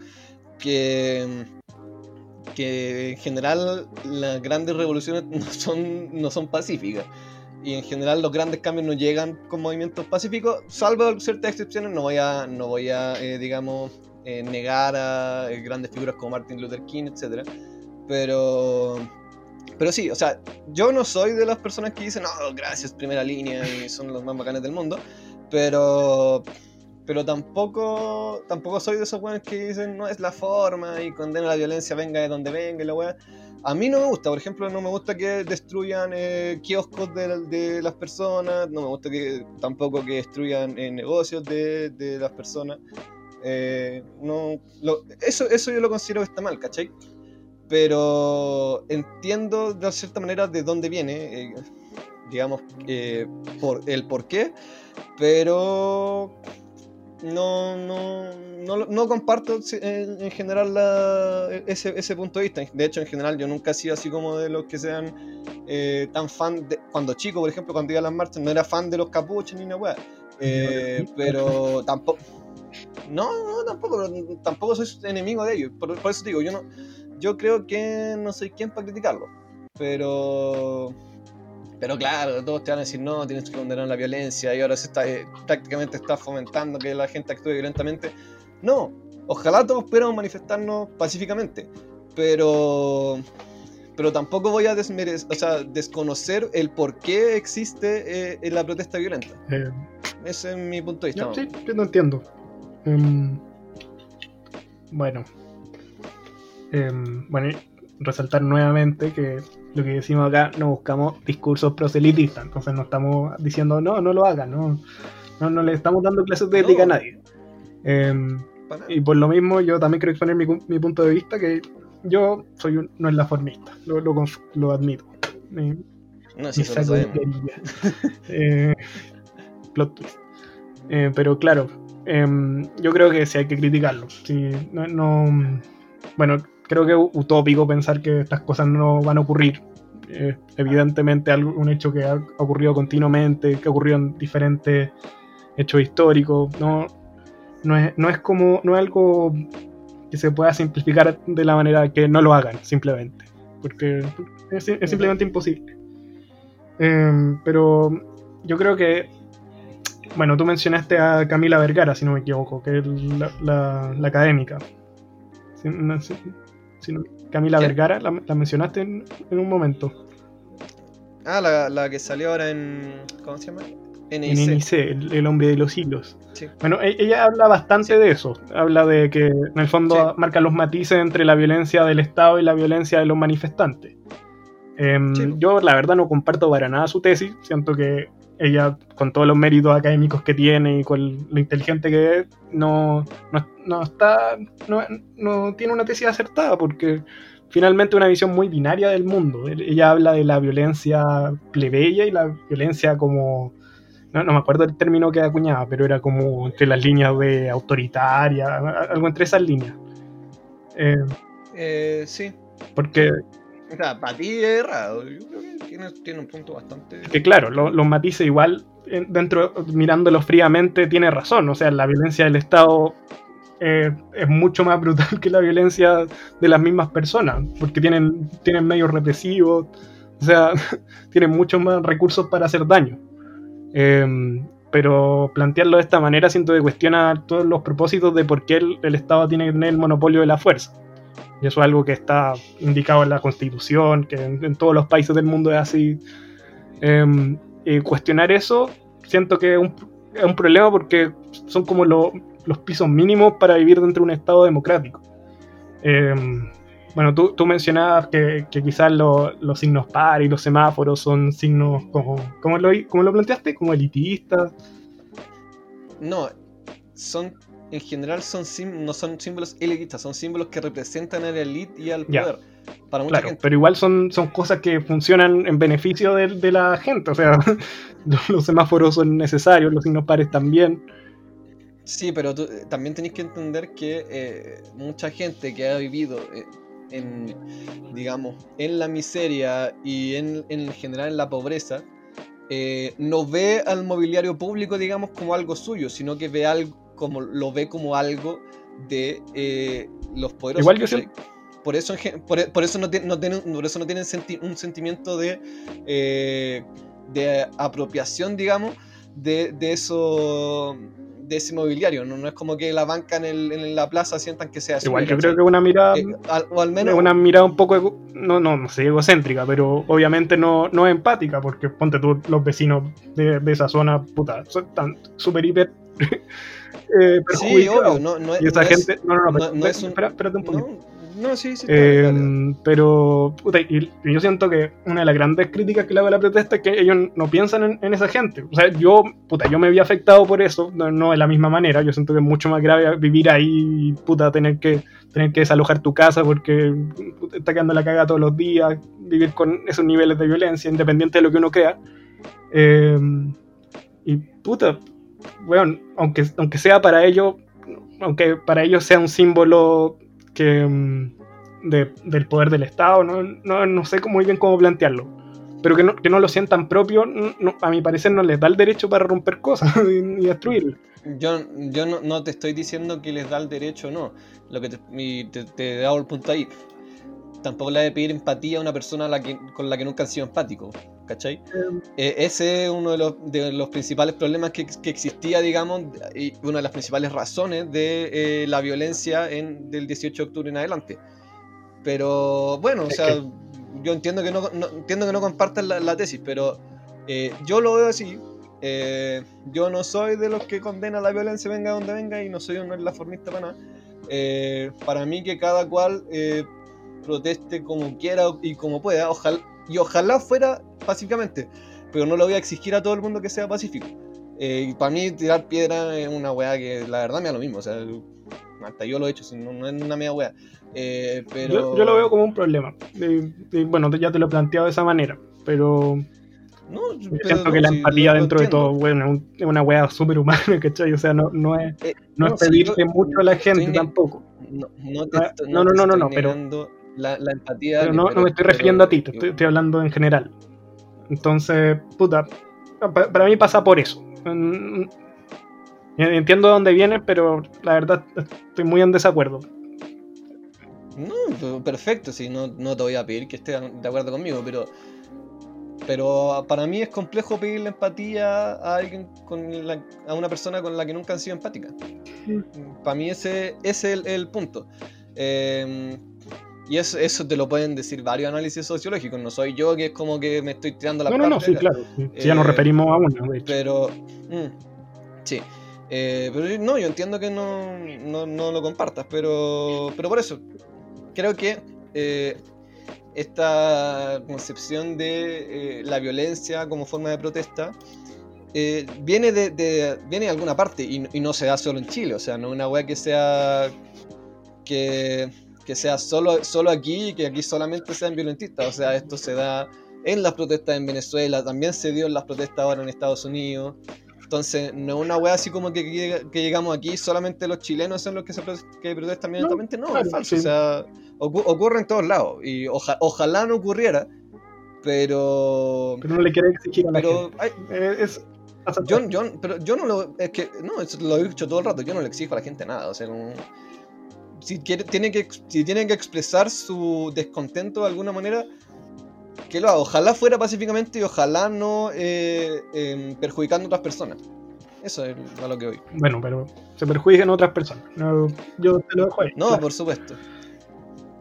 que, que en general las grandes revoluciones no son, no son pacíficas. Y en general los grandes cambios no llegan con movimientos pacíficos, salvo ciertas excepciones. No voy a, no voy a digamos, negar a grandes figuras como Martin Luther King, etc. Pero, pero sí, o sea, yo no soy de las personas que dicen, no, gracias, primera línea y son los más bacanes del mundo. Pero pero tampoco tampoco soy de esos weones que dicen no es la forma y condena la violencia venga de donde venga y la weá. A mí no me gusta, por ejemplo, no me gusta que destruyan eh, kioscos de, de, las personas, no me gusta que tampoco que destruyan eh, negocios de, de, las personas. Eh, no, lo, eso, eso yo lo considero que está mal, ¿cachai? Pero entiendo de cierta manera de dónde viene, eh, digamos, eh, por el por qué, pero no, no, no, no comparto en, en general la, ese, ese, punto de vista. De hecho, en general, yo nunca he sido así como de los que sean eh, tan fan de. Cuando chico, por ejemplo, cuando iba a las marchas, no era fan de los capuches ni una weá. Eh, pero tampoco. No, no, tampoco, pero tampoco soy enemigo de ellos. Por, por eso digo, yo no. Yo creo que no soy quien para criticarlo. Pero pero claro, todos te van a decir, no, tienes que condenar la violencia y ahora se está, eh, prácticamente está fomentando que la gente actúe violentamente. No, ojalá todos pudiéramos manifestarnos pacíficamente, pero, pero tampoco voy a o sea, desconocer el por qué existe eh, la protesta violenta. Eh, Ese es mi punto de vista. sí, yo no entiendo. Em, bueno. Em, bueno, resaltar nuevamente que lo que decimos acá, no buscamos discursos proselitistas, entonces no estamos diciendo, no, no lo hagan, no, no, le estamos dando clases de ética a nadie. Em, y por lo mismo yo también quiero exponer mi, mi punto de vista, que yo soy un, no es la formista, lo, lo, admito. no, si saco de eh, plot twist. Eh, pero claro, em, yo creo que sí hay que criticarlo. No, no, bueno, creo que es utópico pensar que estas cosas no van a ocurrir. evidentemente algo, un hecho que ha ocurrido continuamente, que ocurrió en diferentes hechos históricos. No, no, es, no es como, no es algo que se pueda simplificar de la manera que no lo hagan, simplemente. Porque es, simplemente imposible. Em, pero yo creo que, bueno, tú mencionaste a Camila Vergara, si no me equivoco, que es la, la, académica. Camila Vergara, la, mencionaste en, un momento. Ah, la, que salió ahora en. ¿Cómo se llama? NIC. el, hombre de los siglos. Bueno, e, ella habla bastante de eso. Habla de que en el fondo marca los matices entre la violencia del Estado y la violencia de los manifestantes. Em, yo, la verdad, no comparto para nada su tesis. Siento que ella, con todos los méritos académicos que tiene y con lo inteligente que es, no, no, está, no, tiene una tesis acertada porque finalmente una visión muy binaria del mundo. Ella habla de la violencia plebeya y la violencia como... No, me acuerdo el término que acuñaba, pero era como entre las líneas de autoritaria, algo entre esas líneas. Eh, eh, sí. Porque para ti es errado. Yo creo que tiene, un punto bastante. Que claro, los matices igual, dentro, mirándolo fríamente, tiene razón. O sea, la violencia del Estado eh, es mucho más brutal que la violencia de las mismas personas, porque tienen, tienen medios represivos, o sea, tienen muchos más recursos para hacer daño. Em, pero plantearlo de esta manera siento que cuestiona todos los propósitos de por qué el Estado tiene que tener el monopolio de la fuerza. Y eso es algo que está indicado en la Constitución, que en, todos los países del mundo es así. Em, cuestionar eso, siento que es un, problema porque son como los pisos mínimos para vivir dentro de un Estado democrático. Em, bueno, tú, tú, mencionabas que, quizás los signos par y los semáforos son signos como, como lo, como lo planteaste, como elitistas. No, son en general son no son símbolos elitistas, son símbolos que representan a la elite y al poder. Para mucha claro, pero igual son, son cosas que funcionan en beneficio de, la gente. O sea, los semáforos son necesarios, los signos pares también. Sí, pero tú, eh, también tenéis que entender que eh, mucha gente que ha vivido eh, en, digamos, en la miseria y en, en general en la pobreza, no ve al mobiliario público, digamos, como algo suyo, sino que ve algo, como lo ve como algo de eh, los poderosos. Igual que por eso, por, por, eso no, no tienen, por eso no tienen un sentimiento de, eh, de apropiación, digamos, de, de, eso de ese mobiliario. ¿no? no es como que la banca en, el, en la plaza sientan que sea Igual yo creo que una mirada. Eh, o al menos. Una mirada un poco. no, no, no sé, egocéntrica, pero obviamente no, no empática, porque ponte tú, los vecinos de, de esa zona, puta, son tan súper hiper eh, sí, obvio, no, no, y esa gente, no, no, no, no, es un, espérate un poquito. No, sí, sí. Eh, pero, puta, y, yo siento que una de las grandes críticas que le hago a la protesta es que ellos no piensan en, esa gente. O sea, yo, puta, yo me había afectado por eso, no, de la misma manera. Yo siento que es mucho más grave vivir ahí y, puta, tener que, tener que desalojar tu casa porque puta, está quedando la caga todos los días, vivir con esos niveles de violencia, independiente de lo que uno crea. Eh, y, puta, bueno, aunque, aunque sea para ellos, aunque para ellos sea un símbolo que, mm, del poder del Estado, no, no, no sé muy bien cómo plantearlo. Pero que no, que no lo sientan propio, a mi parecer no les da el derecho para romper cosas y, destruirlo. Yo, yo no, te estoy diciendo que les da el derecho no. Lo que te, te, te he dado el punto ahí tampoco le de pedir empatía a una persona con la que nunca han sido empáticos, ¿cachai? Em. Eh, ese es uno de los, de los principales problemas que, existía, digamos, y una de las principales razones de eh, la violencia en, del 18 de octubre en adelante. Pero bueno, o sea, yo entiendo que no, entiendo que no compartan la, tesis, pero eh, yo lo veo así. yo no soy de los que condena la violencia venga donde venga y no soy un formista para nada. para mí que cada cual proteste como quiera y como pueda, ojalá, y ojalá fuera pacíficamente, pero no lo voy a exigir a todo el mundo que sea pacífico. Eh, para mí tirar piedra es una weá que la verdad me da lo mismo, o sea, hasta yo lo he hecho, no, es una media weá. Eh, pero... Yo, lo veo como un problema. bueno, ya te lo he planteado de esa manera, pero... No, siento que la empatía dentro de todo, bueno, es una weá súper humana, ¿cachai? O sea, no, no es, eh, no, es pedirte mucho a la gente tampoco. No, no, no, no, no, no, pero la, empatía. no, me estoy refiriendo a ti, estoy, hablando en general. Entonces, puta, para mí pasa por eso. Entiendo de dónde viene, pero la verdad estoy muy en desacuerdo. No, perfecto, sí, no, no te voy a pedir que estés de acuerdo conmigo, pero pero para mí es complejo pedirle empatía a alguien con a una persona con la que nunca han sido empáticas. Para mí ese, ese es el, punto. Eh, y eso, eso te lo pueden decir varios análisis sociológicos. No soy yo que es como que me estoy tirando la No, no, no, sí, claro. Si ya nos eh, referimos a uno, Pero. Mm, sí. Eh, pero no, yo entiendo que no, no, lo compartas, pero, pero por eso. Creo que eh, esta concepción de la violencia como forma de protesta viene de, viene de alguna parte y, y, no se da solo en Chile. O sea, no es una weá que sea. que que sea solo, solo aquí y que aquí solamente sean violentistas. O sea, esto se da en las protestas en Venezuela, también se dio en las protestas ahora en Estados Unidos. Entonces, no es una wea así como que, que, llegamos aquí, solamente los chilenos son los que, se que protestan violentamente. No, es falso. O sea, ocurre en todos lados. Y ojalá no ocurriera, pero. Pero no le quiere exigir a la pero eh, yo, pero yo no lo. Es que. No, eso lo he dicho todo el rato. Yo no le exijo a la gente nada. O sea, no, si, quiere, tiene que, si tienen que expresar su descontento de alguna manera, que lo haga. Ojalá fuera pacíficamente y ojalá no eh, em, perjudicando a otras personas. Eso es a lo que voy. Bueno, pero se perjudican otras personas. yo te lo dejo ahí. No, por supuesto.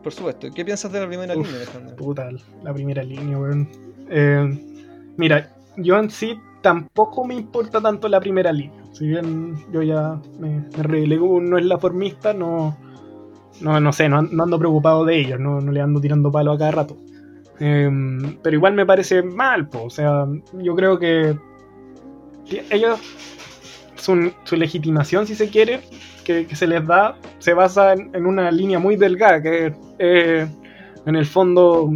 Por supuesto. ¿Qué piensas de la primera línea, Alejandro? Puta, la primera línea, weón. Eh, mira, yo en sí tampoco me importa tanto la primera línea. Si bien yo ya me, me relego, no es la formista, no no, no sé, no, ando preocupado de ellos, no, le ando tirando palo a cada rato. Em, pero igual me parece mal, o sea, yo creo que ellos, su, su legitimación, si se quiere, que, se les da, se basa en, una línea muy delgada, que es en el fondo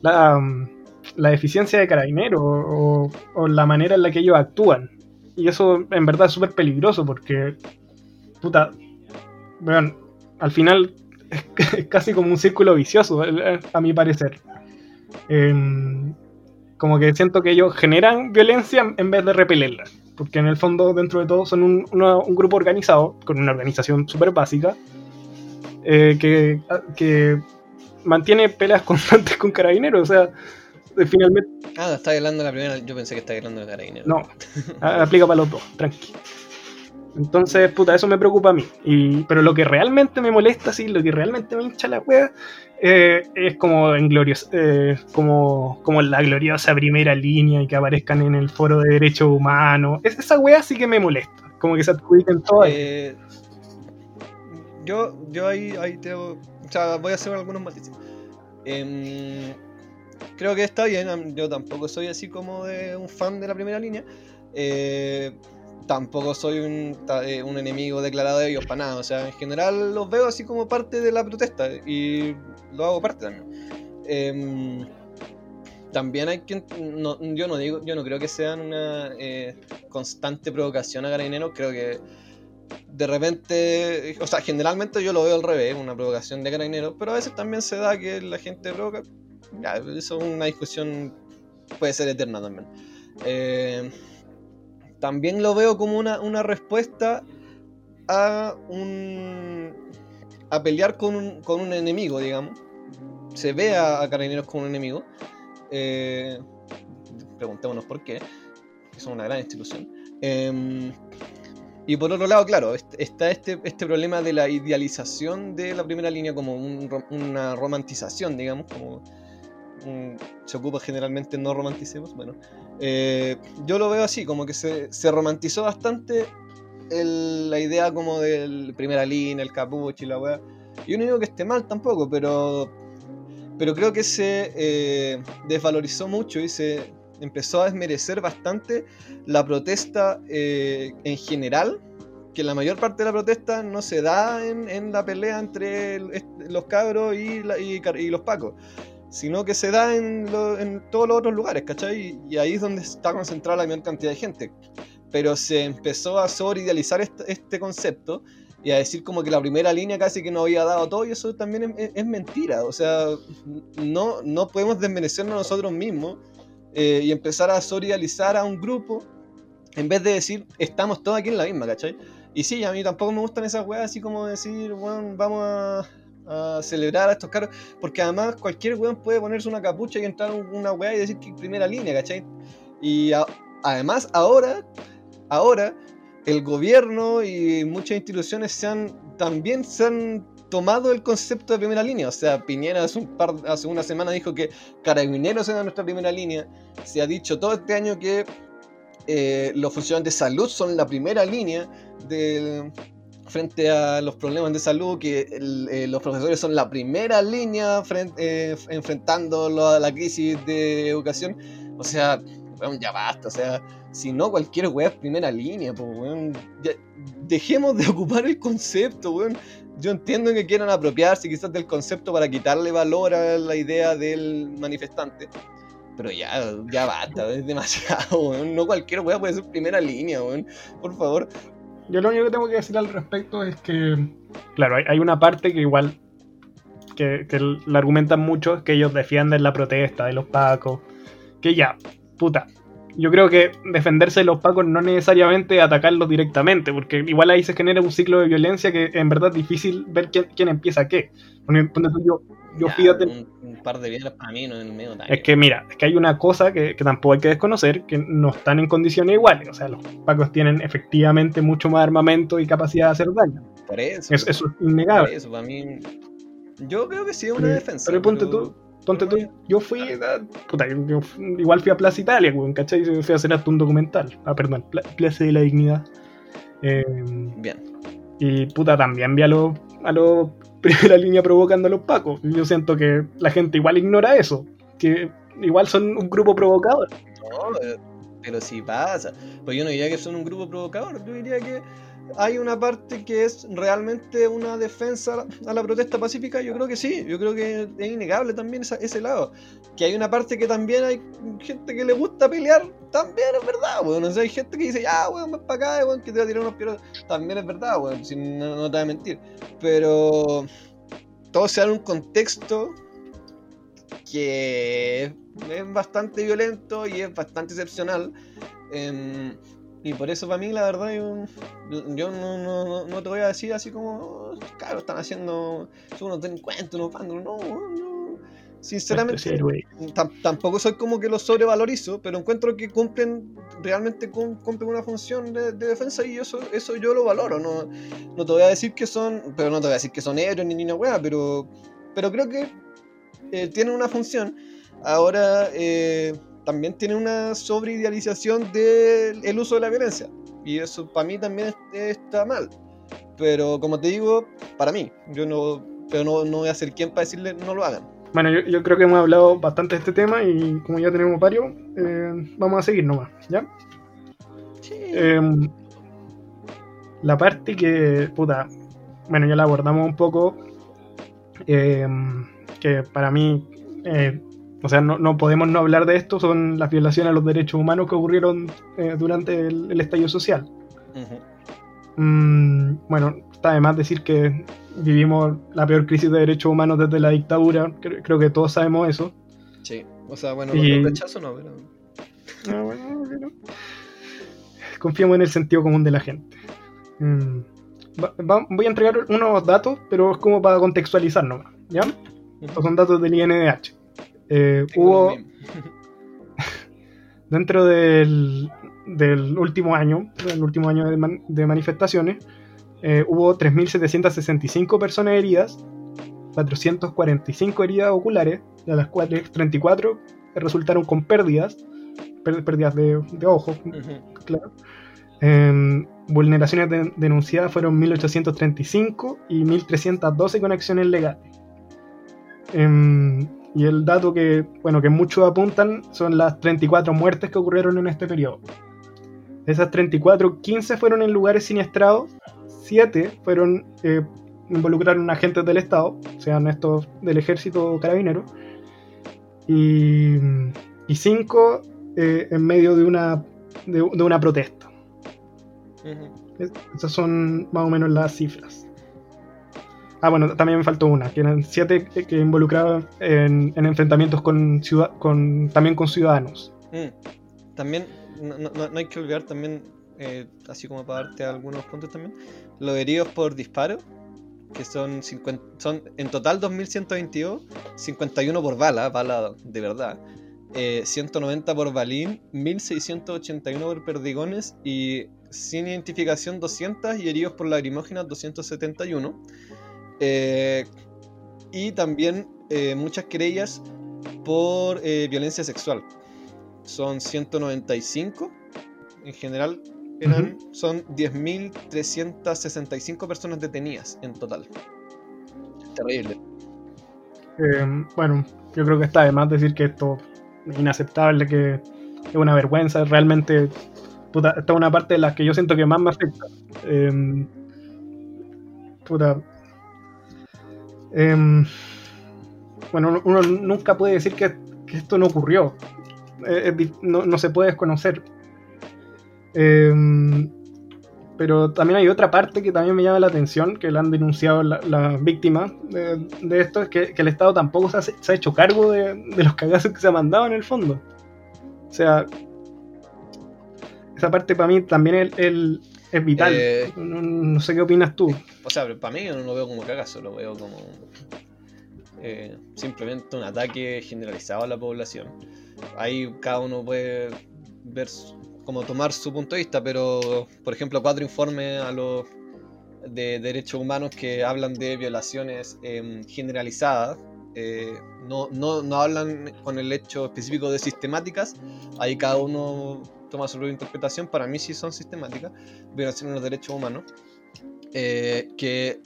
la, la eficiencia de carabineros o, o, la manera en la que ellos actúan. Y eso en verdad es súper peligroso porque, puta, vean, al final es casi como un círculo vicioso, a mi parecer. Em, como que siento que ellos generan violencia en vez de repelerla. Porque en el fondo, dentro de todo, son un, grupo organizado, con una organización súper básica, eh, que, que, mantiene peleas constantes con carabineros. O sea, finalmente. Ah, está hablando la primera. Yo pensé que estaba hablando de carabineros. No, aplica para los dos, tranqui. Entonces, puta, eso me preocupa a mí. Y, pero lo que realmente me molesta, sí, lo que realmente me hincha la wea, eh, es como en glorios, eh, como, como la gloriosa primera línea y que aparezcan en el foro de derechos humanos. Es, esa wea sí que me molesta. Como que se adjudiquen todo. Eh, yo, yo ahí, ahí te, o sea, voy a hacer algunos matices. Em, creo que está bien, yo tampoco soy así como de un fan de la primera línea. Eh, tampoco soy eh, un, enemigo declarado de ellos para nada. O sea, en general los veo así como parte de la protesta y lo hago parte también. Em, también hay que yo no digo yo no creo que sean una eh, constante provocación a Carabineros, creo que de repente, o sea, generalmente yo lo veo al revés, una provocación de Carabineros, pero a veces también se da que la gente provoca. Ya, eso es una discusión, puede ser eterna también. Eh, también lo veo como una, una respuesta a un a pelear con un, con un enemigo, digamos. Se ve a, Carabineros como un enemigo. Eh, preguntémonos por qué. Es una gran institución. Em, y por otro lado, claro, está este, este problema de la idealización de la primera línea como una romantización, digamos, como se ocupa generalmente no romanticemos. Bueno, eh, yo lo veo así, como que se, se romantizó bastante la idea como del primera línea, el capucho y la weá. Yo no digo que esté mal tampoco, pero, pero creo que se eh, desvalorizó mucho y se empezó a desmerecer bastante la protesta eh, en general, que la mayor parte de la protesta no se da en, la pelea entre los cabros y, y, los pacos, sino que se da en, en, todos los otros lugares, ¿cachai? Y ahí es donde está concentrada la mayor cantidad de gente pero se empezó a sobreidealizar este, este, concepto y a decir como que la primera línea casi que no había dado todo y eso también es, mentira. O sea, no, no podemos desmerecernos nosotros mismos eh, y empezar a sobreidealizar a un grupo en vez de decir estamos todos aquí en la misma, ¿cachai? Y sí, a mí tampoco me gustan esas weas así como decir, bueno, vamos a, celebrar a estos caros, porque además cualquier weón puede ponerse una capucha y entrar en una wea y decir que primera línea, ¿cachai? Y además ahora Ahora, el gobierno y muchas instituciones se han, también se han tomado el concepto de primera línea. O sea, Piñera hace, un par, hace una semana dijo que carabineros eran nuestra primera línea. Se ha dicho todo este año que eh, los funcionarios de salud son la primera línea frente a los problemas de salud, que eh, los profesores son la primera línea eh, enfrentando la crisis de educación. O sea, ya basta, o sea, si no cualquier weá es primera línea, pues weón. dejemos de ocupar el concepto, weón. Yo entiendo que quieran apropiarse quizás del concepto para quitarle valor a la idea del manifestante. Pero ya, ya basta, es demasiado, weón. No cualquier weá puede ser primera línea, weón. Por favor. Yo lo único que tengo que decir al respecto es que, claro, hay, una parte que igual que, que la argumentan mucho, que ellos defienden la protesta de los pacos, que ya, puta, yo creo que defenderse de los pacos no necesariamente atacarlos directamente, porque igual ahí se genera un ciclo de violencia que en verdad es difícil ver quién, empieza qué. Yo, yo fíjate, un, par de bienes para mí no en medio Es que mira, es que hay una cosa que, tampoco hay que desconocer, que no están en condiciones iguales. O sea, los pacos tienen efectivamente mucho más armamento y capacidad de hacer daño. Por eso. eso es innegable. Por eso, para mí... Yo creo que sí es una defensa. Pero ponte tú Ponte tú, yo fui, puta, yo igual fui a Plaza Italia, ¿cachai? Fui a hacer hasta un documental. Ah, perdón, Plaza de la Dignidad. Eh, Bien. Y puta, también vi a los a los primera línea provocando a los pacos. Yo siento que la gente igual ignora eso. Que igual son un grupo provocador. No, pero si pasa. Pues yo no diría que son un grupo provocador, yo diría que hay una parte que es realmente una defensa a la protesta pacífica, yo creo que sí, yo creo que es innegable también ese lado. Que hay una parte que también hay gente que le gusta pelear, también es verdad, weón. hay gente que dice, ya, weón, vas para acá, weón, que te va a tirar unos pieros. También es verdad, weón, si no, te voy a mentir. Pero todo se da en un contexto que es bastante violento y es bastante excepcional. Em, y por eso para mí, la verdad, yo, yo no, no, no, te voy a decir así como, claro, están haciendo, son unos delincuentes, unos vándalos, no, no. Sinceramente, tampoco soy como que los sobrevalorizo, pero encuentro que cumplen, realmente cumplen una función de, defensa y eso, eso yo lo valoro. No, no te voy a decir que son, pero no te voy a decir que son héroes ni una wea, pero, pero creo que eh, tienen una función. Ahora, eh, también tiene una sobreidealización del uso de la violencia. Y eso para mí también está mal. Pero como te digo, para mí, yo no, pero no, no voy a ser quien para decirle no lo hagan. Bueno, yo, creo que hemos hablado bastante de este tema y como ya tenemos varios, eh, vamos a seguir nomás, ¿ya? Sí. Em, la parte que, puta, bueno, ya la abordamos un poco, em, que para mí eh, o sea, no, podemos no hablar de esto, son las violaciones a los derechos humanos que ocurrieron eh, durante el, estallido social. Mm, bueno, está además decir que vivimos la peor crisis de derechos humanos desde la dictadura, creo que todos sabemos eso. Sí, o sea, bueno, y... rechazo no, pero... No, bueno, Confiamos en el sentido común de la gente. Mm, voy a entregar unos datos, pero es como para contextualizarnos, ¿ya? Estos son datos del INDH. Eh, hubo. dentro del, del, último año, del último año de, manifestaciones, eh, hubo 3.765 personas heridas, 445 heridas oculares, de las cuales 34 resultaron con pérdidas, pérdidas de, de ojos, claro. Em, vulneraciones denunciadas fueron 1835 y 1312 conexiones legales. Em, y el dato que, bueno, que muchos apuntan son las 34 muertes que ocurrieron en este periodo. esas 34, 15 fueron en lugares siniestrados, 7 fueron eh, involucraron agentes del Estado, sean estos del ejército o carabineros, y, 5 eh, en medio de una, de, una protesta. Esas son más o menos las cifras. Ah, bueno, también me faltó una, que eran siete que involucraban en, enfrentamientos con, con también con ciudadanos. Mm. También, no, hay que olvidar también, eh, así como para darte algunos puntos también, los heridos por disparo, que son, 50, son en total 2.122, 51 por bala, bala de verdad, 190 eh, por balín, 1.681 por perdigones y sin identificación 200 y heridos por lagrimógenas 271. Eh, y también eh, muchas querellas por eh, violencia sexual. Son 195. En general eran, son 10.365 personas detenidas en total. Terrible. bueno, yo creo que está de más decir que esto es inaceptable, que es una vergüenza. Realmente, puta, esta es una parte de las que yo siento que más me afecta. puta, Em, bueno, uno nunca puede decir que, esto no ocurrió. Eh, no, se puede desconocer. Em, pero también hay otra parte que también me llama la atención, que la han denunciado las víctimas de, esto, es que, el Estado tampoco se, ha hecho cargo de, los cagazos que se ha mandado en el fondo. O sea, esa parte para mí también es, vital. Eh, no, sé qué opinas tú. O sea, para mí yo no lo veo como cagazo, lo veo como eh, simplemente un ataque generalizado a la población. Ahí cada uno puede ver como tomar su punto de vista, pero por ejemplo cuatro informes a los de derechos humanos que hablan de violaciones em, generalizadas. Eh, no, no, no hablan con el hecho específico de sistemáticas, ahí cada uno toma su propia interpretación, para mí sí son sistemáticas, violaciones de los derechos humanos. Eh, que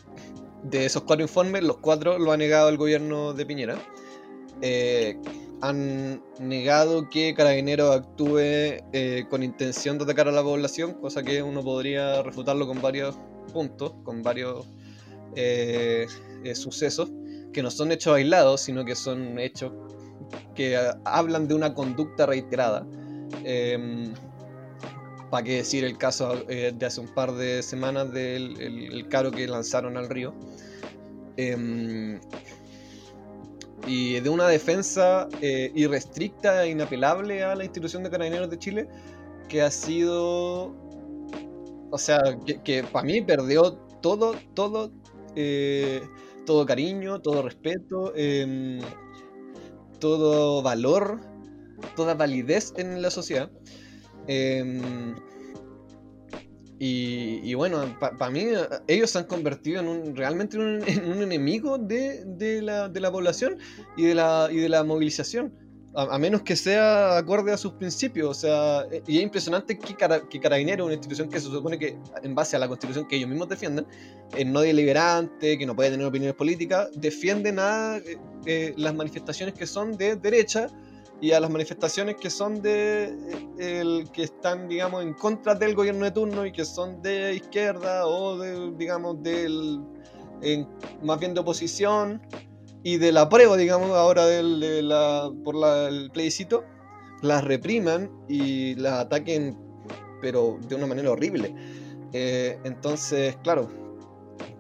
de esos cuatro informes, los cuatro lo ha negado el gobierno de Piñera. Eh, han negado que Carabineros actúe eh, con intención de atacar a la población, cosa que uno podría refutarlo con varios puntos, con varios sucesos, que no son hechos aislados, sino que son hechos que hablan de una conducta reiterada. ¿Para qué decir el caso eh, de hace un par de semanas del el, caro que lanzaron al río? Em, y de una defensa eh, irrestricta e inapelable a la institución de carabineros de Chile, que ha sido. O sea, que, para mí perdió todo, todo, eh, todo cariño, todo respeto, em, todo valor, toda validez en la sociedad. Em, y, bueno, para mí ellos se han convertido en un, realmente en un, enemigo de, la, población y de la, y de la movilización. A, menos que sea acorde a sus principios. O sea, y es impresionante que, que Carabinero, una institución que se supone que, en base a la constitución que ellos mismos defienden, es no deliberante, que no puede tener opiniones políticas, defienden a eh, eh, las manifestaciones que son de derecha y a las manifestaciones que son de el que están digamos en contra del gobierno de turno y que son de izquierda o de digamos del más bien de oposición y de la prueba, digamos, ahora del, por el plebiscito, las repriman y las ataquen, pero de una manera horrible. Eh, entonces, claro,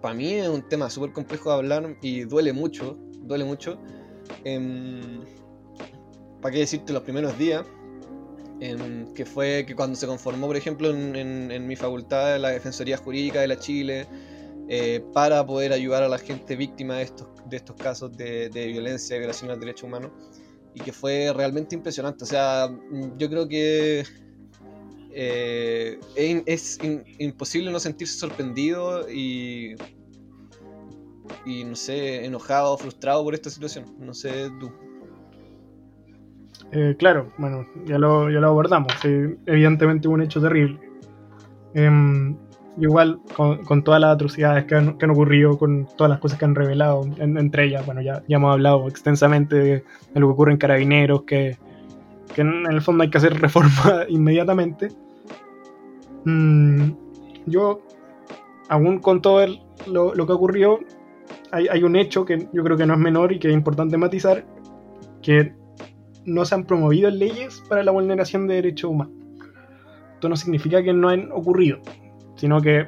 para mí es un tema súper complejo de hablar y duele mucho, duele mucho. Em, ¿Para qué decirte los primeros días? Em, que fue que cuando se conformó, por ejemplo, en, mi facultad, la Defensoría Jurídica de la Chile, eh, para poder ayudar a la gente víctima de estos, de estos casos de, violencia y violación al derecho humano, y que fue realmente impresionante. O sea, yo creo que eh, es imposible no sentirse sorprendido y, y, no sé, enojado, frustrado por esta situación. No sé tú. Eh, claro, bueno, ya lo, ya lo abordamos. evidentemente un hecho terrible. Em, igual, con, todas las atrocidades que han, ocurrido, con todas las cosas que han revelado, entre ellas, bueno, ya, ya hemos hablado extensamente de, lo que ocurre en Carabineros, que, que en el fondo hay que hacer reforma inmediatamente. Mm, yo, aún con todo lo, que ocurrió, hay, hay, un hecho que yo creo que no es menor y que es importante matizar, que no se han promovido leyes para la vulneración de derechos humanos. Esto no significa que no han ocurrido, sino que,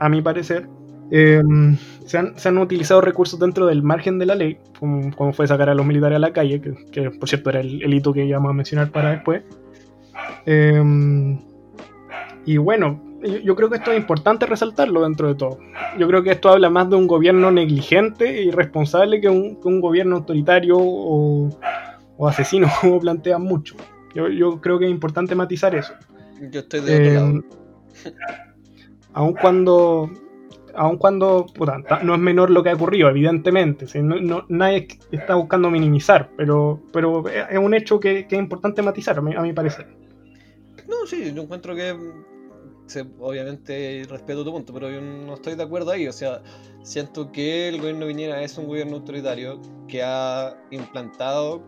a mi parecer, em, se, han, utilizado recursos dentro del margen de la ley, como, fue sacar a los militares a la calle, que, por cierto era el, hito que íbamos a mencionar para después. Em, y bueno, yo, creo que esto es importante resaltarlo dentro de todo. Yo creo que esto habla más de un gobierno negligente e irresponsable que un, gobierno autoritario o, asesino, como plantean mucho. Yo, creo que es importante matizar eso. Yo estoy de otro lado. Eh, aun cuando aun cuando no es menor lo que ha ocurrido, evidentemente, nadie está buscando minimizar, pero, pero es un hecho que, es importante matizar, a mi parecer. No, sí, yo encuentro que obviamente respeto tu punto, pero yo no estoy de acuerdo ahí. O sea, siento que el gobierno Viñera es un gobierno autoritario que ha implantado,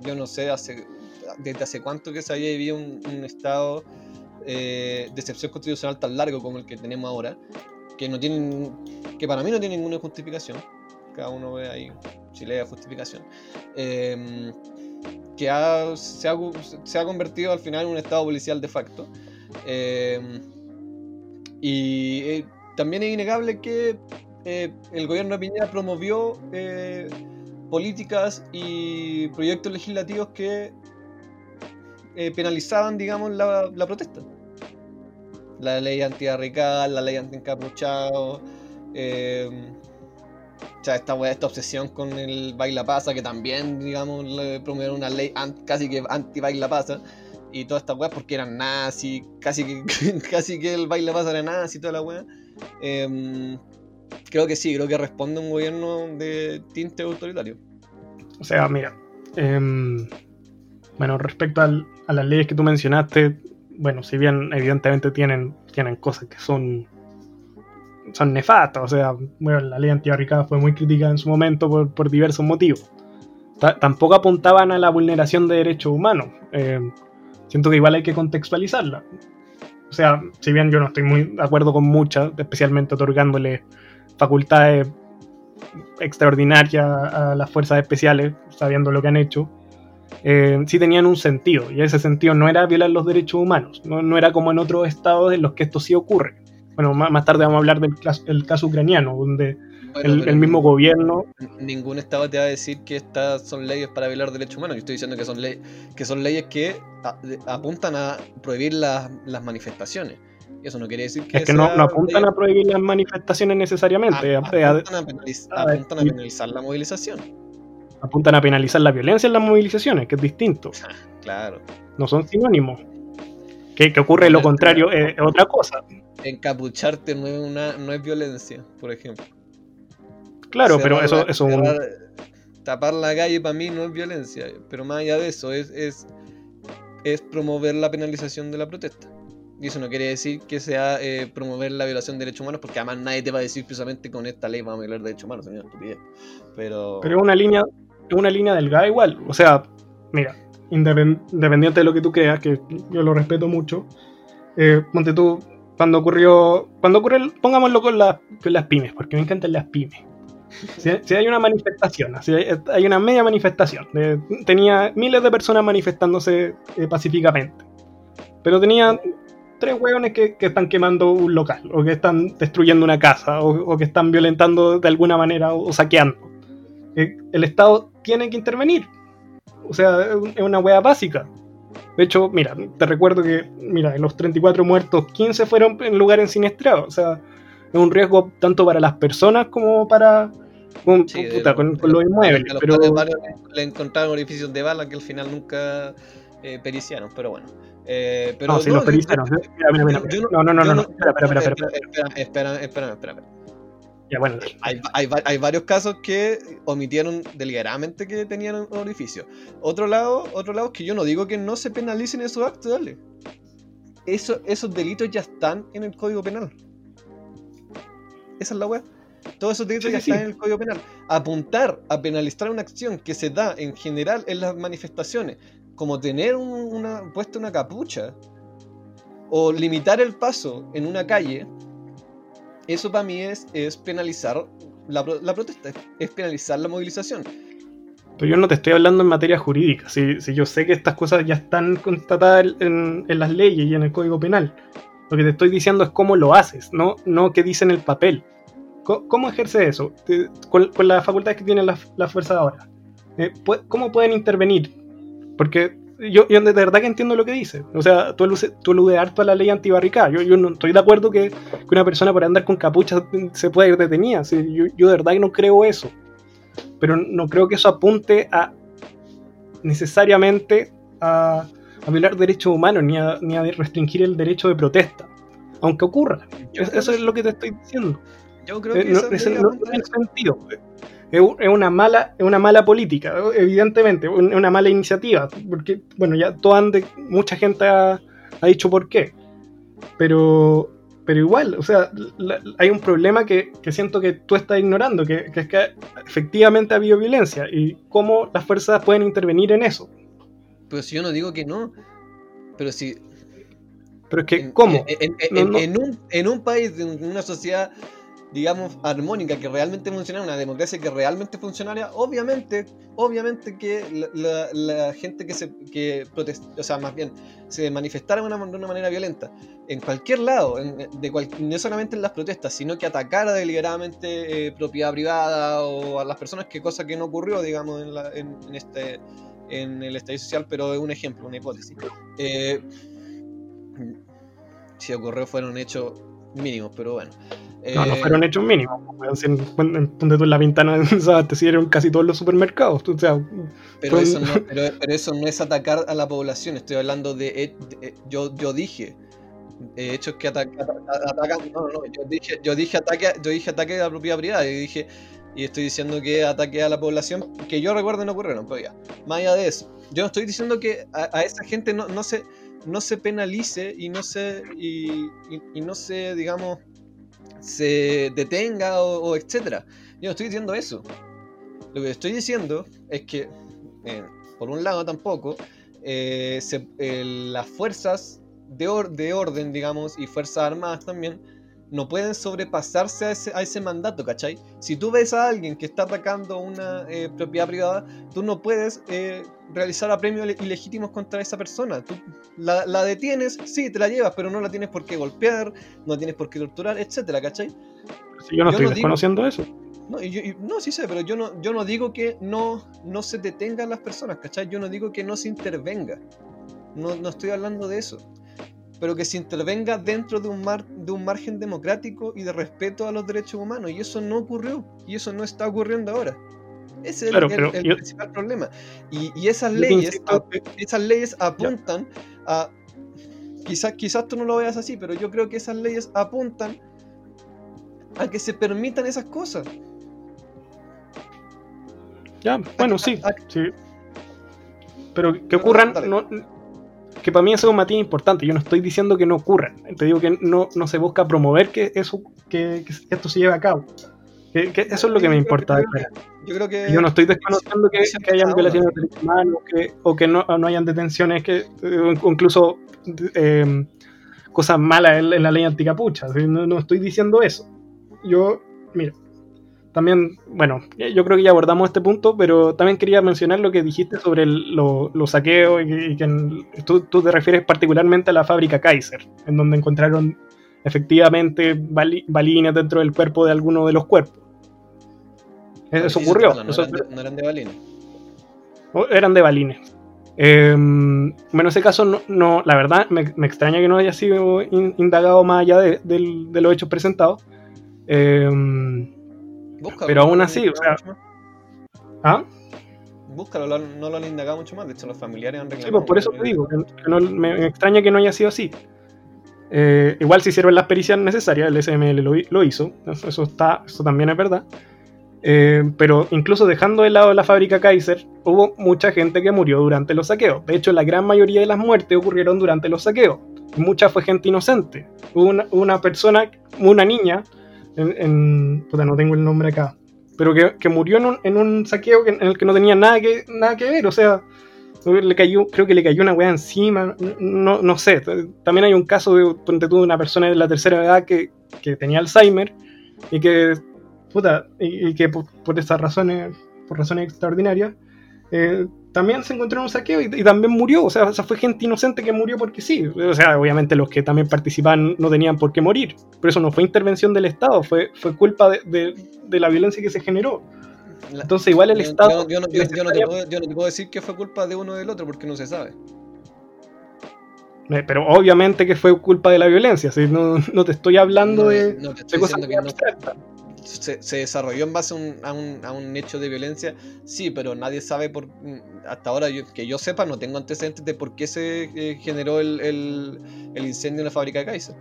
yo no sé, hace, desde hace cuánto que se había vivido un, estado eh, de excepción constitucional tan largo como el que tenemos ahora, que no tienen, que para mí no tiene ninguna justificación. Cada uno ve ahí si le da justificación. Eh, que se, ha, convertido al final en un estado policial de facto. Eh, y eh, también es innegable que eh, el gobierno de Piñera promovió políticas y proyectos legislativos que penalizaban, digamos, la, protesta. La ley anti-radical, la ley anti-encapuchado, esta, esta obsesión con el baila pasa, que también, digamos, promovieron una ley casi que anti-baila pasa, y toda esta weá porque eran nazis, casi que, casi que el baila pasa era nazi toda la weá. Em, creo que sí, creo que responde un gobierno de tinte autoritario. O sea, mira, em, bueno, respecto a las leyes que tú mencionaste, bueno, si bien evidentemente tienen, tienen cosas que son son nefastas. O sea, bueno, la ley antibarricada fue muy crítica en su momento por, diversos motivos. tampoco apuntaban a la vulneración de derechos humanos. Eh, siento que igual hay que contextualizarla. O sea, si bien yo no estoy muy de acuerdo con muchas, especialmente otorgándole facultades extraordinarias a las fuerzas especiales, sabiendo lo que han hecho, eh, sí tenían un sentido, y ese sentido no era violar los derechos humanos, no, no era como en otros estados en los que esto sí ocurre. Bueno, más, tarde vamos a hablar del caso, ucraniano, donde el, mismo gobierno... Ningún Estado te va a decir que estas son leyes para violar derechos humanos. Yo estoy diciendo que son, que son leyes que apuntan a prohibir las manifestaciones. Y eso no quiere decir que... Es que no, apuntan a prohibir las manifestaciones necesariamente. apuntan, a penalizar, la movilización. Apuntan a penalizar la violencia en las movilizaciones, que es distinto. claro. No son sinónimos. Que, ocurre lo contrario es otra cosa encapucharte no es, una, no es violencia, por ejemplo. Claro, pero eso es un... Tapar la calle para mí no es violencia, pero más allá de eso es, es, es promover la penalización de la protesta. Y eso no quiere decir que sea eh, promover la violación de derechos humanos, porque además nadie te va a decir precisamente con esta ley vamos a violar derechos humanos, señor estupidez. Pero... Pero una línea, una línea delgada igual. O sea, mira, independiente de lo que tú creas, que yo lo respeto mucho, eh, ponte tú, cuando ocurrió, cuando ocurrió, pongámoslo con, las pymes, porque me encantan las pymes. Si, hay una manifestación, si hay, una media manifestación, tenía miles de personas manifestándose eh, pacíficamente, pero tenía tres hueones que, están quemando un local, o que están destruyendo una casa, o, que están violentando de alguna manera o, saqueando. Eh, el Estado tiene que intervenir. O sea, es una hueá básica. De hecho, mira, te recuerdo que, mira, de los 34 muertos, 15 fueron en lugares siniestrados. O sea, es un riesgo tanto para las personas como para con, los inmuebles. pero... le encontraron orificios de bala que al final nunca eh, periciaron, pero bueno. Eh, pero no, si los periciaron. Mira, mira, mira. No, no, no, no, Espera, espera, espera. Espera, espera, espera. Ya, bueno. Hay, hay, hay, varios casos que omitieron deliberadamente que tenían un orificio. Otro lado, otro lado es que yo no digo que no se penalicen esos actos, dale. Eso, esos delitos ya están en el Código Penal. Esa es la web. Todos esos delitos ya están en el Código Penal. Apuntar a penalizar una acción que se da en general en las manifestaciones, como tener una, puesta una capucha o limitar el paso en una calle, eso para mí es, es penalizar la, protesta, es penalizar la movilización. Pero yo no te estoy hablando en materia jurídica, si, si yo sé que estas cosas ya están constatadas en, en, las leyes y en el Código Penal. Lo que te estoy diciendo es cómo lo haces, no, no qué dice en el papel. ¿Cómo, ejerce eso? Con, las facultades que tienen las la fuerzas ahora. Eh, ¿Cómo pueden intervenir? Porque yo, de verdad que entiendo lo que dice. O sea, tú, tú aludes harto a la ley antibarricada. Yo, yo no estoy de acuerdo que, una persona por andar con capucha se pueda ir detenida. yo, yo, de verdad que no creo eso. Pero no creo que eso apunte a necesariamente a, a violar derechos humanos ni a, ni a restringir el derecho de protesta. Aunque ocurra. Eso es lo que te estoy diciendo. Yo creo que no, tiene sentido. Es una mala, es una mala política, evidentemente, es una mala iniciativa, porque, bueno, ya todo ande, mucha gente ha, dicho por qué, pero, pero igual, o sea, hay un problema que, siento que tú estás ignorando, que, es que efectivamente ha habido violencia y cómo las fuerzas pueden intervenir en eso. Pero si yo no digo que no, pero si... Pero es que, ¿cómo? En, un, en un país, en una sociedad digamos, armónica, que realmente funcionara, una democracia que realmente funcionara, obviamente, obviamente que la, gente que se que protesta, o sea, más bien, se manifestara de una, manera violenta, en cualquier lado, de no solamente en las protestas, sino que atacara deliberadamente eh, propiedad privada o a las personas, que cosa que no ocurrió, digamos, en, en, este en el estadio social, pero es un ejemplo, una hipótesis. Eh, si ocurrió fueron hechos mínimos, pero bueno. No, no fueron hechos mínimos. Donde tú en la ventana se abastecieron casi todos los supermercados. pero, eso no, pero, eso no es atacar a la población. Estoy hablando de. yo, yo dije. hechos que atacan. no, no, yo dije, yo dije ataque, yo dije ataque a la propiedad privada. Y dije. Y estoy diciendo que ataque a la población que yo recuerdo no ocurrieron, pero ya. Más allá de eso. Yo no estoy diciendo que a, esa gente no, no se no se penalice y no se y, no se digamos se detenga o, etcétera. Yo no estoy diciendo eso. Lo que estoy diciendo es que, eh, por un lado tampoco, eh, las fuerzas de, de, orden, digamos, y fuerzas armadas también, no pueden sobrepasarse a ese, a ese, mandato, ¿cachai? Si tú ves a alguien que está atacando una eh, propiedad privada, tú no puedes realizar apremios ilegítimos contra esa persona. Tú la, detienes, sí, te la llevas, pero no la tienes por qué golpear, no tienes por qué torturar, etcétera, ¿cachai? Si yo no estoy desconociendo eso. No, no, sí sé, pero yo no, yo no digo que no, no se detengan las personas, ¿cachai? Yo no digo que no se intervenga. No, no estoy hablando de eso. Pero que se intervenga dentro de un, mar, de un margen democrático y de respeto a los derechos humanos. Y eso no ocurrió. Y eso no está ocurriendo ahora. Ese es el, principal problema. Y, esas leyes, esas leyes apuntan a. Quizás, quizás tú no lo veas así, pero yo creo que esas leyes apuntan a que se permitan esas cosas. Ya, bueno, sí, sí. Pero que ocurran, que para mí eso es un matiz importante. Yo no estoy diciendo que no ocurran. Te digo que no, no se busca promover que eso que, que esto se lleve a cabo eso es lo que me importa. Yo creo que. Yo no estoy desconociendo que, hayan violaciones de derechos humanos o que no, no, hayan detenciones, que incluso em, cosas malas en, la ley anticapucha. No, no estoy diciendo eso. Yo, mira, también, bueno, yo creo que ya abordamos este punto, pero también quería mencionar lo que dijiste sobre los saqueos y, que tú, te refieres particularmente a la fábrica Kaiser, en donde encontraron efectivamente balines dentro del cuerpo de alguno de los cuerpos. Eso ocurrió. No, eran de, balines. Eran de balines. Em, bueno, en ese caso, no, la verdad, me, extraña que no haya sido indagado más allá de, de los hechos presentados. Eh, pero aún así, o sea. ¿Ah? Búscalo, no lo han indagado mucho más. De hecho, los familiares han reclamado. Sí, pues por eso te digo, que no, me extraña que no haya sido así. Eh, igual se hicieron las pericias necesarias, el SML lo, hizo, eso, está, eso también es verdad. Eh, pero incluso dejando de lado la fábrica Kaiser, hubo mucha gente que murió durante los saqueos. De hecho, la gran mayoría de las muertes ocurrieron durante los saqueos. mucha fue gente inocente. Una, una persona, una niña, en, no tengo el nombre acá, pero que, murió en un, en un saqueo en el que no tenía nada que, nada que ver, o sea, le cayó, creo que le cayó una weá encima, no, no sé, también hay un caso de, de una persona de la tercera edad que, que tenía Alzheimer y que, puta, y, que por, por, estas razones, por razones extraordinarias, eh, también se encontró en un saqueo y, también murió. O sea, fue gente inocente que murió porque sí. O sea, obviamente los que también participaban no tenían por qué morir. Pero eso no fue intervención del Estado, fue, fue culpa de, la violencia que se generó. Entonces, igual el Estado. Yo, no, te puedo, decir que fue culpa de uno o del otro porque no se sabe. Eh, pero obviamente que fue culpa de la violencia. No, te estoy hablando de, cosas que se, desarrolló en base a un, hecho de violencia, sí, pero nadie sabe por hasta ahora que yo sepa, no tengo antecedentes de por qué se eh, generó el, incendio en la fábrica de Kaiser.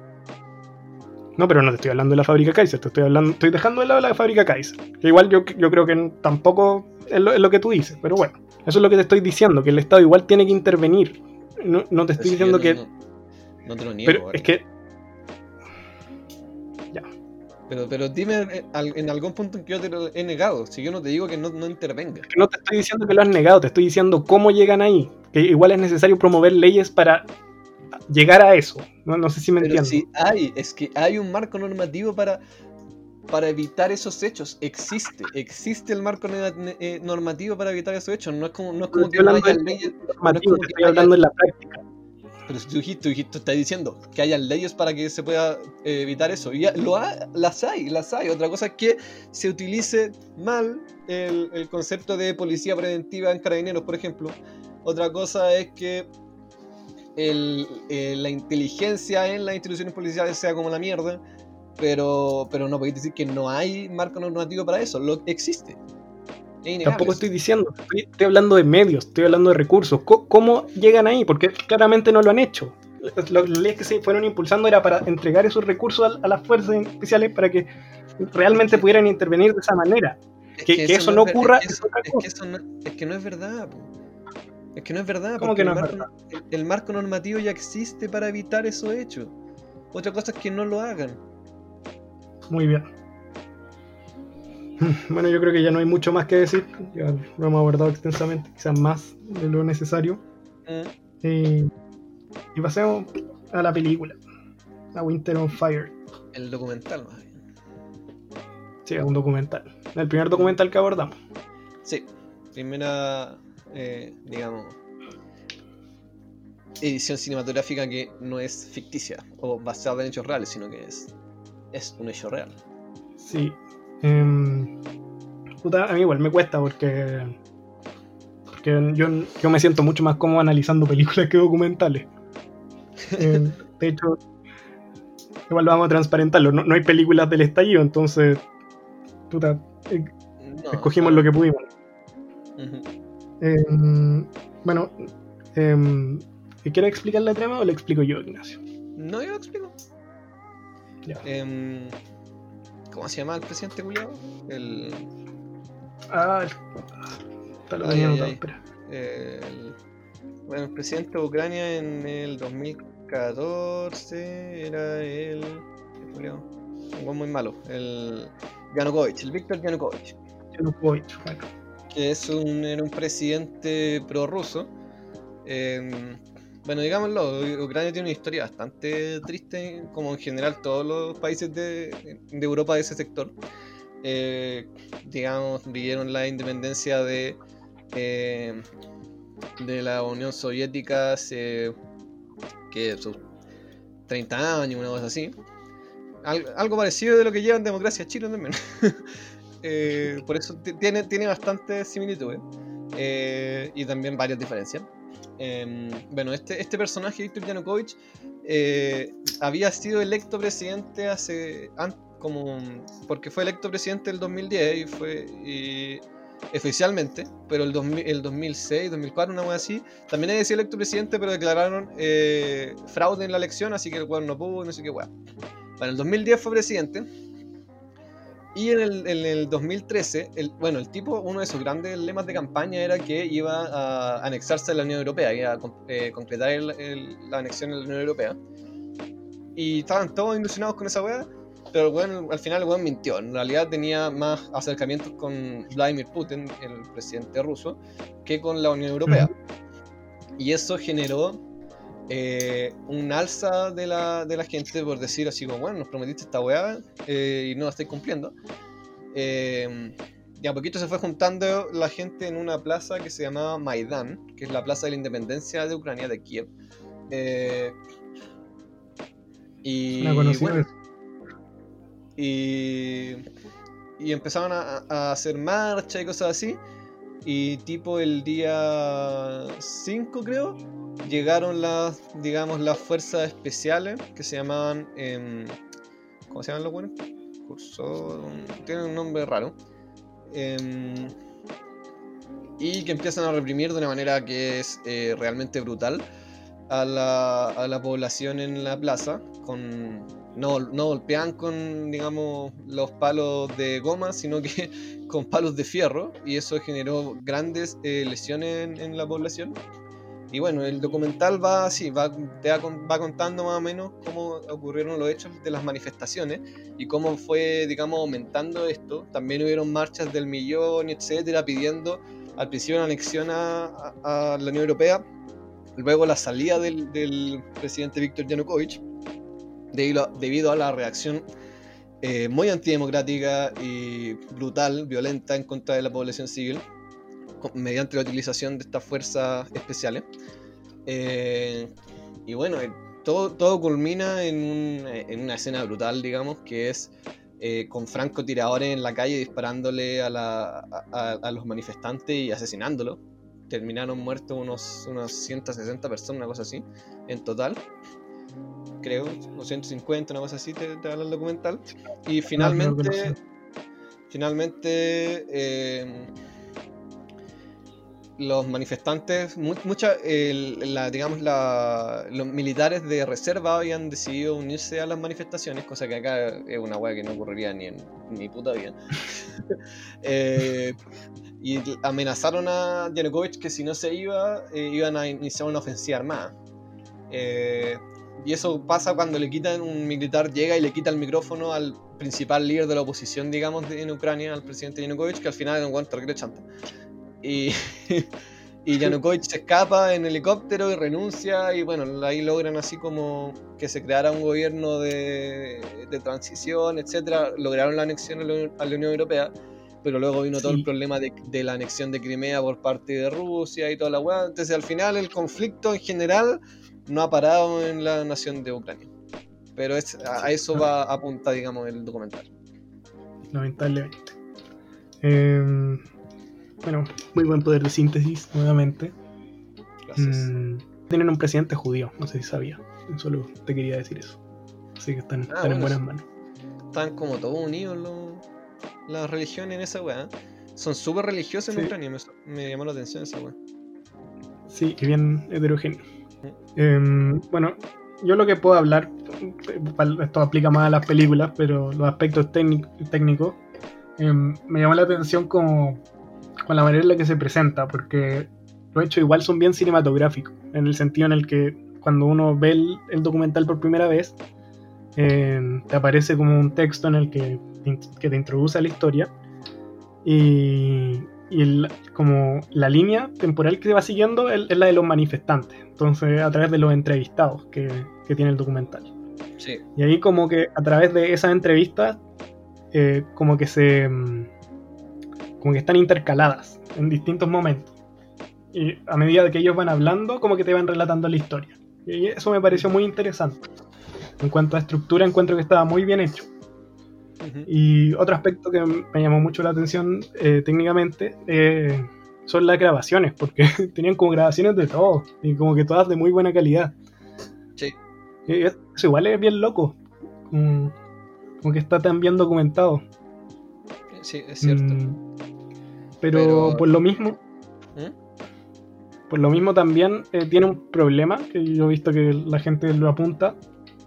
No, pero no te estoy hablando de la fábrica Kaiser, te estoy hablando, estoy dejando de lado la fábrica Kaiser. igual yo, yo creo que tampoco es lo, que tú dices, pero bueno, eso es lo que te estoy diciendo, que el Estado igual tiene que intervenir. No, te estoy diciendo que. No, te lo niego. Pero es que pero, pero dime eh, en algún punto en que yo te lo he negado. Si yo no te digo que no, no intervenga. No te estoy diciendo que lo has negado, te estoy diciendo cómo llegan ahí. Que igual es necesario promover leyes para llegar a eso. No, no sé si me entiendes. Sí, hay, es que hay un marco normativo para, para evitar esos hechos. Existe, existe el marco eh, normativo para evitar esos hechos. No es como, no es como que no haya leyes. No es como estoy hablando en la práctica. Pero tú dijiste, tú estás diciendo que haya leyes para que se pueda eh, evitar eso. Y lo las hay, las hay. Otra cosa es que se utilice mal el, concepto de policía preventiva en carabineros, por ejemplo. Otra cosa es que eh, la inteligencia en las instituciones policiales sea como la mierda. Pero, pero no podéis decir que no hay marco normativo para eso. Lo existe. Tampoco estoy diciendo, estoy, hablando de medios, estoy hablando de recursos. ¿Cómo, llegan ahí? Porque claramente no lo han hecho. Las leyes que se fueron impulsando era para entregar esos recursos a, las fuerzas especiales para que realmente pudieran intervenir de esa manera. que, eso, no, ocurra es, que no, es verdad. Es que no es verdad. ¿Cómo que no el, es marco, verdad? el marco normativo ya existe para evitar esos hechos. Otra cosa es que no lo hagan. Muy bien. Bueno, yo creo que ya no hay mucho más que decir. Ya lo hemos abordado extensamente, quizás más de lo necesario. Mm. y pasemos a la película, a Winter on Fire. El documental, más bien. Sí, es un documental. El primer documental que abordamos. Sí, primera, eh, digamos, edición cinematográfica que no es ficticia o basada en hechos reales, sino que es, es un hecho real. Sí, Em, a mí igual me cuesta porque, porque yo, yo me siento mucho más cómodo analizando películas que documentales. Em, de hecho, igual vamos a transparentarlo. No, hay películas del estallido, entonces, puta, eh, escogimos lo que pudimos. Em, bueno, ¿quieres explicar la trama o le explico yo, Ignacio? No, yo lo explico. Ya. ¿Cómo se llama el presidente Julio? El. Ah, está lo tenía notado, espera. El... Bueno, el presidente de Ucrania en el 2014 era el. Julio. Un muy malo. El. Yanukovych, el Víctor Yanukovych. Yanukovych, bueno. Que es un, era un presidente prorruso. Eh, bueno, digámoslo, Ucrania tiene una historia bastante triste, como en general todos los países de, Europa de ese sector. eh, digamos, vivieron la independencia de, eh, de la Unión Soviética hace que sus 30 años, una cosa así. algo parecido de lo que llevan democracia Chile también. Eh, por eso tiene, tiene bastante similitudes y también varias diferencias. Em, bueno, este, este personaje, Viktor Yanukovych, había sido electo presidente hace, como porque fue electo presidente el 2010 y fue oficialmente, pero el, el 2006, 2004, una cosa así, también había sido electo presidente, pero declararon eh, fraude en la elección, así que el weón no pudo, no sé qué weá. Bueno, el 2010 fue presidente. Y en el, en el 2013, el, bueno, el tipo, uno de sus grandes lemas de campaña era que iba a anexarse a la Unión Europea, iba a eh, concretar la anexión a la Unión Europea. Y estaban todos ilusionados con esa weá pero bueno, al final el weón mintió. En realidad tenía más acercamientos con Vladimir Putin, el presidente ruso, que con la Unión Europea. Y eso generó eh, un alza de la, de la, gente por decir así como, bueno, nos prometiste esta weá eh, y no la estáis cumpliendo. Eh, y a poquito se fue juntando la gente en una plaza que se llamaba Maidán, que es la plaza de la independencia de Ucrania, de Kiev. y, bueno, y, y empezaron a, hacer marcha y cosas así. Y tipo el día 5 creo, llegaron las, digamos, las fuerzas especiales que se llamaban... Em, ¿Cómo se llaman los buenos? Tienen un nombre raro. Em, y que empiezan a reprimir de una manera que es eh, realmente brutal a la, a la población en la plaza con no, no golpean con, digamos, los palos de goma, sino que con palos de fierro, y eso generó grandes eh, lesiones en, la población. Y bueno, el documental va así, va, va contando más o menos cómo ocurrieron los hechos de las manifestaciones y cómo fue, digamos, aumentando esto. También hubieron marchas del millón, etcétera, pidiendo al principio una anexión a, la Unión Europea, luego la salida del, del presidente Víctor Yanukovych debido, a la reacción eh, muy antidemocrática y brutal, violenta en contra de la población civil, mediante la utilización de estas fuerzas especiales. Eh, y bueno, eh, todo, todo culmina en, una escena brutal, digamos, que es con francotiradores en la calle disparándole a, los manifestantes y asesinándolos. Terminaron muertos unos, unos 160 personas, una cosa así, en total creo, 250, una cosa así, te, te habla el documental. Y finalmente, finalmente, eh, los manifestantes, mucha, la, digamos, los militares de reserva habían decidido unirse a las manifestaciones, cosa que acá es una hueá que no ocurriría ni en ni puta vida. Eh, y amenazaron a Yanukovych que si no se iba, eh, iban a iniciar una ofensiva armada. Eh, y eso pasa cuando le quitan un militar, llega y le quita el micrófono al principal líder de la oposición, digamos, en Ucrania, al presidente Yanukovych, que al final es un guante chanta. Y, y Yanukovych se escapa en helicóptero y renuncia, y bueno, ahí logran así como que se creara un gobierno de, de transición, etcétera. Lograron la anexión a la, Unión Europea pero luego vino todo el problema de, de, la anexión de Crimea por parte de Rusia y toda la weá. Entonces, al final, el conflicto en general no ha parado en la nación de Ucrania. Pero es, a, eso va a apuntar, digamos, el documental. Lamentablemente. Em, bueno, muy buen poder de síntesis, nuevamente. Gracias. Mm, tienen un presidente judío, no sé si sabía. Solo te quería decir eso. Así que están, ah, en buenas manos. Están como todos unidos las religiones en esa weá. Son súper religiosos en Ucrania, me, me, llamó la atención esa weá. Sí, y bien heterogéneo. Em, bueno, yo lo que puedo hablar, esto aplica más a las películas, pero los aspectos técnicos, em, me llamó la atención como, con la manera en la que se presenta, porque los hechos igual son bien cinematográficos, en el sentido en el que cuando uno ve el, documental por primera vez, em, te aparece como un texto en el que, que te introduce a la historia y, y como la línea temporal que se va siguiendo es, la de los manifestantes, entonces a través de los entrevistados que, tiene el documental. Y ahí como que a través de esas entrevistas eh, como que se. Como que están intercaladas en distintos momentos. Y a medida que ellos van hablando, como que te van relatando la historia. Y eso me pareció muy interesante. En cuanto a estructura, encuentro que estaba muy bien hecho. Y otro aspecto que me llamó mucho la atención eh, técnicamente eh, son las grabaciones, porque tenían como grabaciones de todo, y como que todas de muy buena calidad. Sí. Y eso igual es bien loco, como, como que está tan bien documentado. Sí, es cierto. Mm, pero, Pero- por lo mismo, ¿Mm? por lo mismo también eh, tiene un problema, que yo he visto que la gente lo apunta,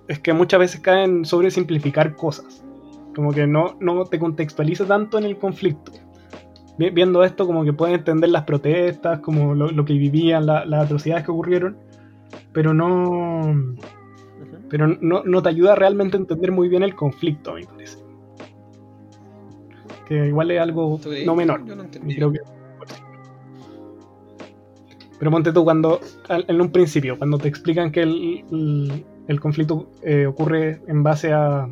es que muchas veces caen sobre simplificar cosas. Como que no, no te contextualiza tanto en el conflicto. Vi- Viendo esto, como que puedes entender las protestas, como lo, lo que vivían, la- las atrocidades que ocurrieron, pero no, pero no, no te ayuda realmente a entender muy bien el conflicto, a mi parece. Que igual es algo no menor. Yo no entendí. creo que- Pero ponte tú cuando, en un principio, cuando te explican que el, el- el conflicto eh, ocurre en base a,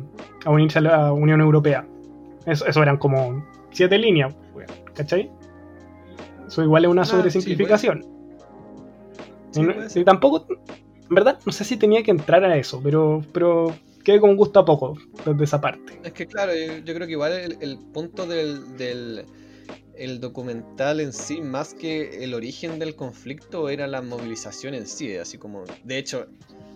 a unirse a la Unión Europea. Eso, eso eran como siete líneas, ¿cachai? Eso igual es una Ah, sobresimplificación. Sí, y, no- y tampoco, en verdad, no sé si tenía que entrar a eso, pero, pero quedé con gusto a poco desde esa parte. Es que claro, yo, creo que igual el, punto del, del el documental en sí, más que el origen del conflicto, era la movilización en sí. Así como, de hecho,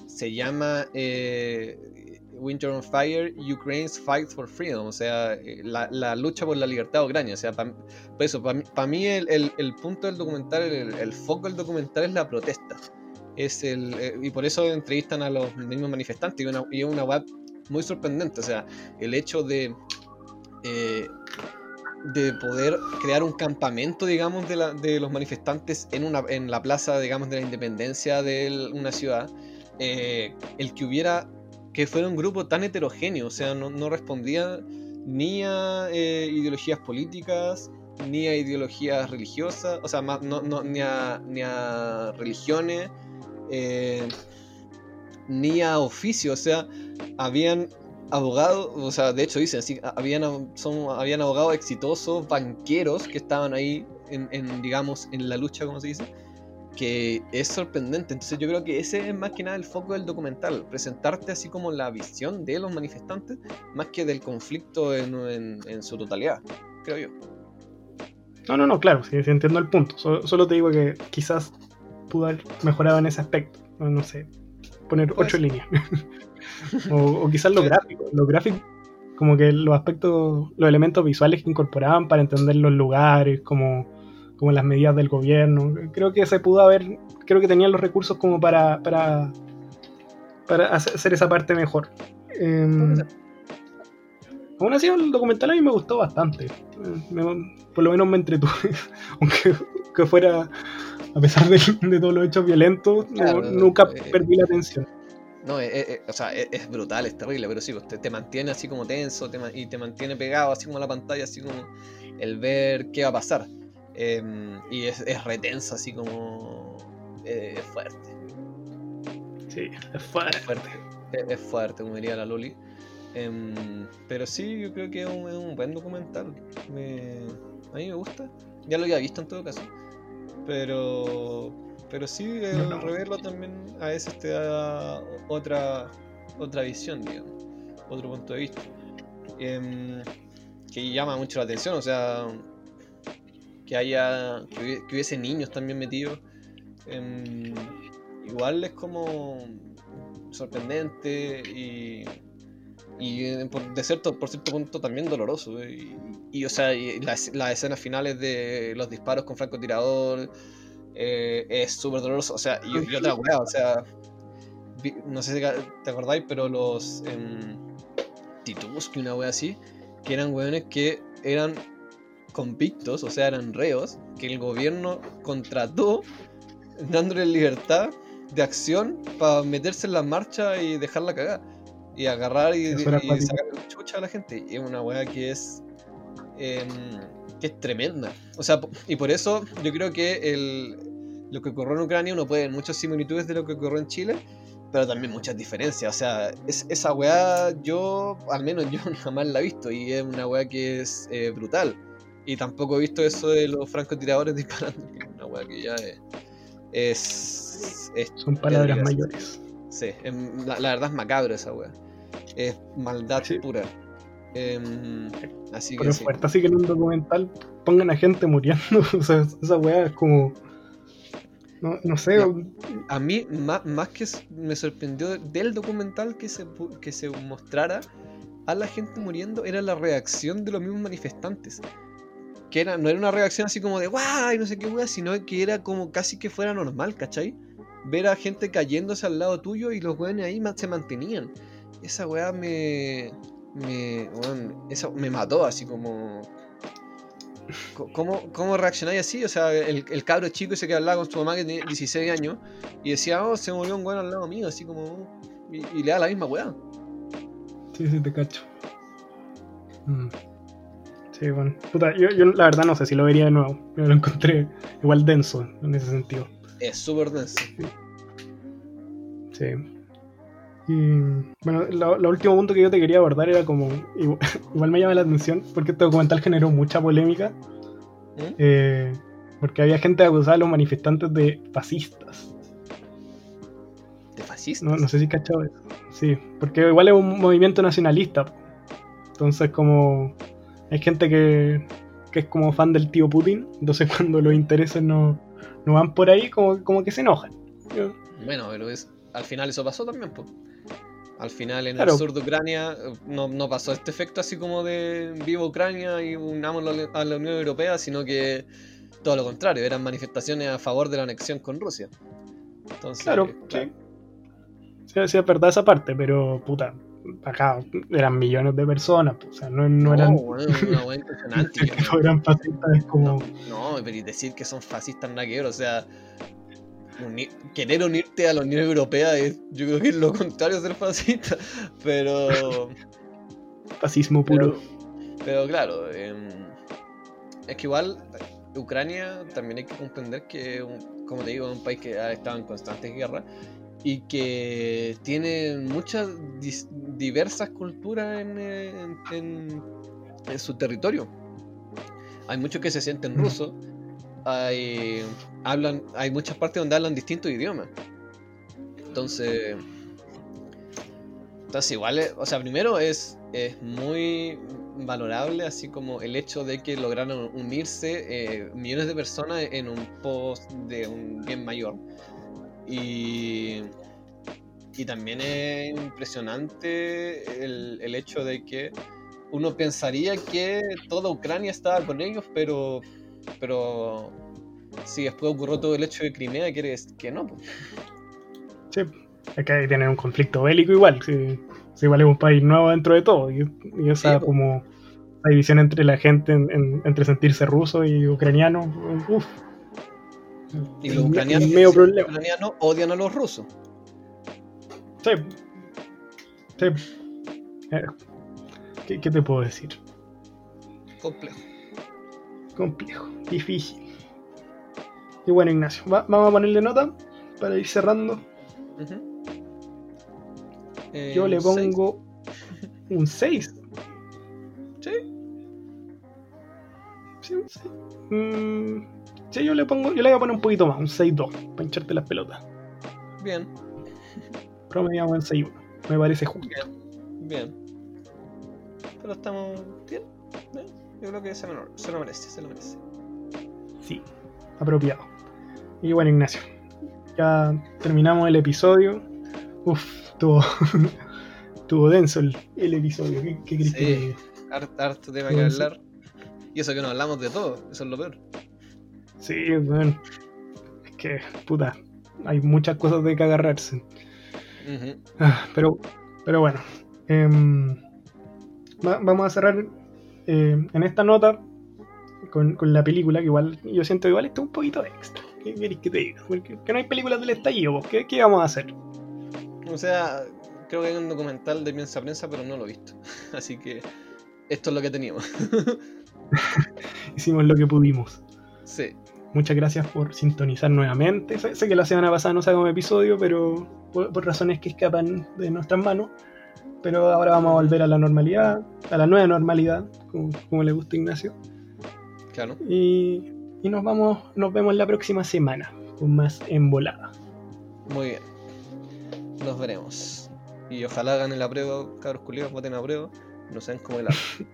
se llama eh, Winter on Fire, Ukraine's Fight for Freedom, o sea, eh, la, la lucha por la libertad de Ucrania. O sea, pa- por eso, para mí, pa' el, el- punto del documental, el foco del documental es la protesta. Es el, eh, y por eso entrevistan a los mismos manifestantes y una, y una web muy sorprendente. O sea, el hecho de, eh, de poder crear un campamento, digamos, de, la- de los manifestantes en, una, en la plaza, digamos, de la independencia de una ciudad, eh, el que hubiera, que fuera un grupo tan heterogéneo, o sea, no, no respondía ni a ideologías políticas, ni a ideologías religiosas, o sea, más, no, no, ni, a, ni a religiones, eh, ni a oficios, o sea, habían abogados, o sea, de hecho dicen así, habían, son, habían abogados exitosos, banqueros que estaban ahí en, digamos, en la lucha, como se dice, que es sorprendente. Entonces yo creo que ese es más que nada el foco del documental, presentarte así como la visión de los manifestantes, más que del conflicto en, su totalidad, creo yo. No, no, no, claro, sí, entiendo el punto. So- solo te digo que quizás pudo haber mejorado en ese aspecto. No, no sé, poner ocho ser. líneas. o, o quizás lo Puede ser. gráfico. Lo gráfico, como que los aspectos, los elementos visuales que incorporaban para entender los lugares, como, como las medidas del gobierno. Creo que se pudo haber, creo que tenían los recursos como para, para, para hacer esa parte mejor. Em. Aún así, el documental a mí me gustó bastante. Eh, me- por lo menos me entretuve. Aunque que fuera, a pesar de, de todos los hechos violentos, no- nunca eh, perdí la atención. No, eh, eh, o sea, es, es brutal, es terrible, pero sí, pues, te, te mantiene así como tenso te y te mantiene pegado así como a la pantalla, así como el ver qué va a pasar. Em, y es, es retenso, así como... eh, es fuerte, Sí, es fuerte. es fuerte, es, es fuerte, como diría la Loli. Em, pero sí, yo creo que es un, es un buen documental. Me- a mí me gusta. Ya lo había visto en todo caso. Pero, pero sí, el No, no. reverlo también a veces te da otra, otra visión, digamos, otro punto de vista. Em, que llama mucho la atención, o sea, que haya, que hubiese niños también metidos. em, igual es como sorprendente y, y eh, por, de cierto, por cierto punto también doloroso. eh, Y, y, o sea, y las, las escenas finales de los disparos con francotirador eh, es súper doloroso. O sea, y, y otra weá, o sea, vi- no sé si te acordáis, pero los em, Tituski, una wea así, que eran weones que eran convictos, o sea, eran reos, que el gobierno contrató dándole libertad de acción para meterse en la marcha y dejarla cagar. Y agarrar y, y cuático. sacar la chucha a la gente. Y es una weá que es. em, que es tremenda. O sea, y por eso yo creo que el, lo que ocurrió en Ucrania uno puede ver muchas similitudes de lo que ocurrió en Chile. pero también muchas diferencias. O sea, es, esa weá yo, al menos yo jamás la he visto y es una weá que es eh, brutal. Y tampoco he visto eso de los francotiradores disparando, que es una weá que ya es... es, es Son palabras mayores. Sí, es- la, la verdad es macabro esa weá. Es maldad Sí. pura. Em, así que Pero sí. fuerte, así que en un documental pongan a gente muriendo. o sea, esa weá es como. No, no sé. No. A mí, más, más que me sorprendió del documental que se, que se mostrara a la gente muriendo, era la reacción de los mismos manifestantes. Que era, no era una reacción así como de guay, no sé qué wea, sino que era como casi que fuera normal, ¿cachai? Ver a gente cayéndose al lado tuyo y los weones ahí se mantenían. Esa weá me. me. esa, me mató así como. Co- ¿Cómo, ¿Cómo reaccionáis así? O sea, el, el cabro chico ese que hablaba con su mamá que tenía 16 años y decía, oh, se murió un weón al lado mío, así como. Y, y le da la misma weá. Sí, sí, te cacho. Mm. Sí, bueno. Puta, yo, yo la verdad no sé si lo vería de nuevo. Yo lo encontré igual denso en ese sentido. Es súper denso. Sí. Y bueno, lo, lo último punto que yo te quería abordar era como. Igual, igual me llama la atención porque este documental generó mucha polémica. ¿Mm? eh, porque había gente que acusaba a los manifestantes de fascistas. De fascista. No, no sé si cachado eso. Sí, porque igual es un movimiento nacionalista. Entonces, como. Hay gente que, que es como fan del tío Putin. Entonces, cuando los intereses no, no van por ahí, como, como que se enojan. Bueno, pero es, al final eso pasó también, pues. Al final en Claro. el sur de Ucrania eh, no, no pasó este efecto así como de viva Ucrania y unamos a la Unión Europea, sino que todo lo contrario, eran manifestaciones a favor de la anexión con Rusia. Entonces, Claro, sí. Sí, sí, es verdad esa parte, pero puta, acá eran millones de personas, pues, o sea, no, no eran. bueno, una weá impresionante. no eran fascistas, es como. No, pero decir que son fascistas nada que ver, o sea, querer unirte a la Unión Europea es, yo creo que es lo contrario a ser fascista, pero, Fascismo puro. pero, pero claro, em, es que igual Ucrania también hay que comprender que, como te digo, es un país que ha estado en constantes guerras y que tiene muchas diversas culturas en, eh, en- en- en su territorio. Hay muchos que se sienten Mm. rusos, hay, hablan, hay muchas partes donde hablan distintos idiomas. Entonces, entonces igual, es- o sea, primero es, es muy valorable, así como el hecho de que lograron unirse eh, millones de personas en un pos de un bien mayor. Y, y también es impresionante el, el hecho de que uno pensaría que toda Ucrania estaba con ellos, pero, pero si después ocurrió todo el hecho de Crimea, quiere decir que no. pues. Sí, es que tienen un conflicto bélico igual. Sí, sí, igual es un país nuevo dentro de todo. Y, y esa Sí, como la división entre la gente en- en- entre sentirse ruso y ucraniano. Uf. Y los ucranianos, Un medio los problema. ucranianos odian a los rusos. Sí. Sí. Eh, ¿Qué, qué te puedo decir? Complejo. Complejo, difícil. Y bueno, Ignacio, va- vamos a ponerle nota para ir cerrando. Ujú. Eh, Yo le un seis. pongo un 6. Sí, Sí, un 6. Mm, sí, yo le pongo, yo le voy a poner un poquito más, un 6-2, para hincharte las pelotas. bien, Promediamos en 6-1. Me parece justo. bien. Pero estamos bien. ¿eh? Yo creo que se lo, se lo merece, se lo merece. Sí, apropiado. Y bueno, Ignacio, ya terminamos el episodio. Uf, estuvo, estuvo denso el, el episodio. ¿Qué, qué crees Sí. que te diga? Harto, harto tema que hablar. Y eso que no hablamos de todo, eso es lo peor. Sí, bueno. Es que, puta, hay muchas cosas de que agarrarse. Ah, pero, pero bueno. em, va- vamos a cerrar eh, en esta nota con, con la película, que igual yo siento que igual está un poquito extra. ¿Qué queréis que te diga? Porque que no hay películas del estallido, ¿qué, ¿qué vamos a hacer? O sea, creo que hay un documental de Piensa Prensa, pero no lo he visto. Así que esto es lo que teníamos. Hicimos lo que pudimos. Sí. muchas gracias por sintonizar nuevamente. Sé, sé que la semana pasada no sacamos episodio, pero por, por razones que escapan de nuestras manos. Pero ahora vamos a volver a la normalidad, a la nueva normalidad, como, como le gusta a Ignacio. Claro. Y, y nos vamos, nos vemos la próxima semana con más embolada. Muy bien. Nos veremos. Y ojalá ganen la prueba, cabros culiados, voten a prueba. No sean como el arte.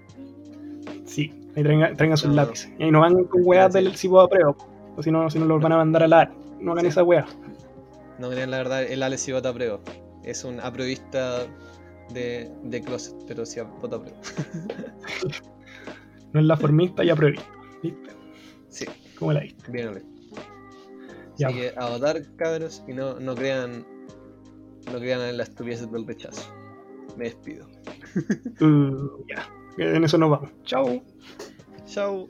Sí, ahí traigan, traigan sus No, no. lápices. Y ahí no van con weas del si puedo prueba, o si no, si no los van a mandar a la No hagan Sí. esa wea. No crean la verdad, el Ale sí vota a prueba. Es un aprobista de, de closet, pero sí vota a prueba. No es la formista y apruebista. ¿Viste? Sí, ¿Cómo la viste? bien Ale. Ya, Así que a votar, cabros, y no, no crean no crean en la estupidez del rechazo. Me despido. uh, ya. En eso nos vamos. Chao. Chao.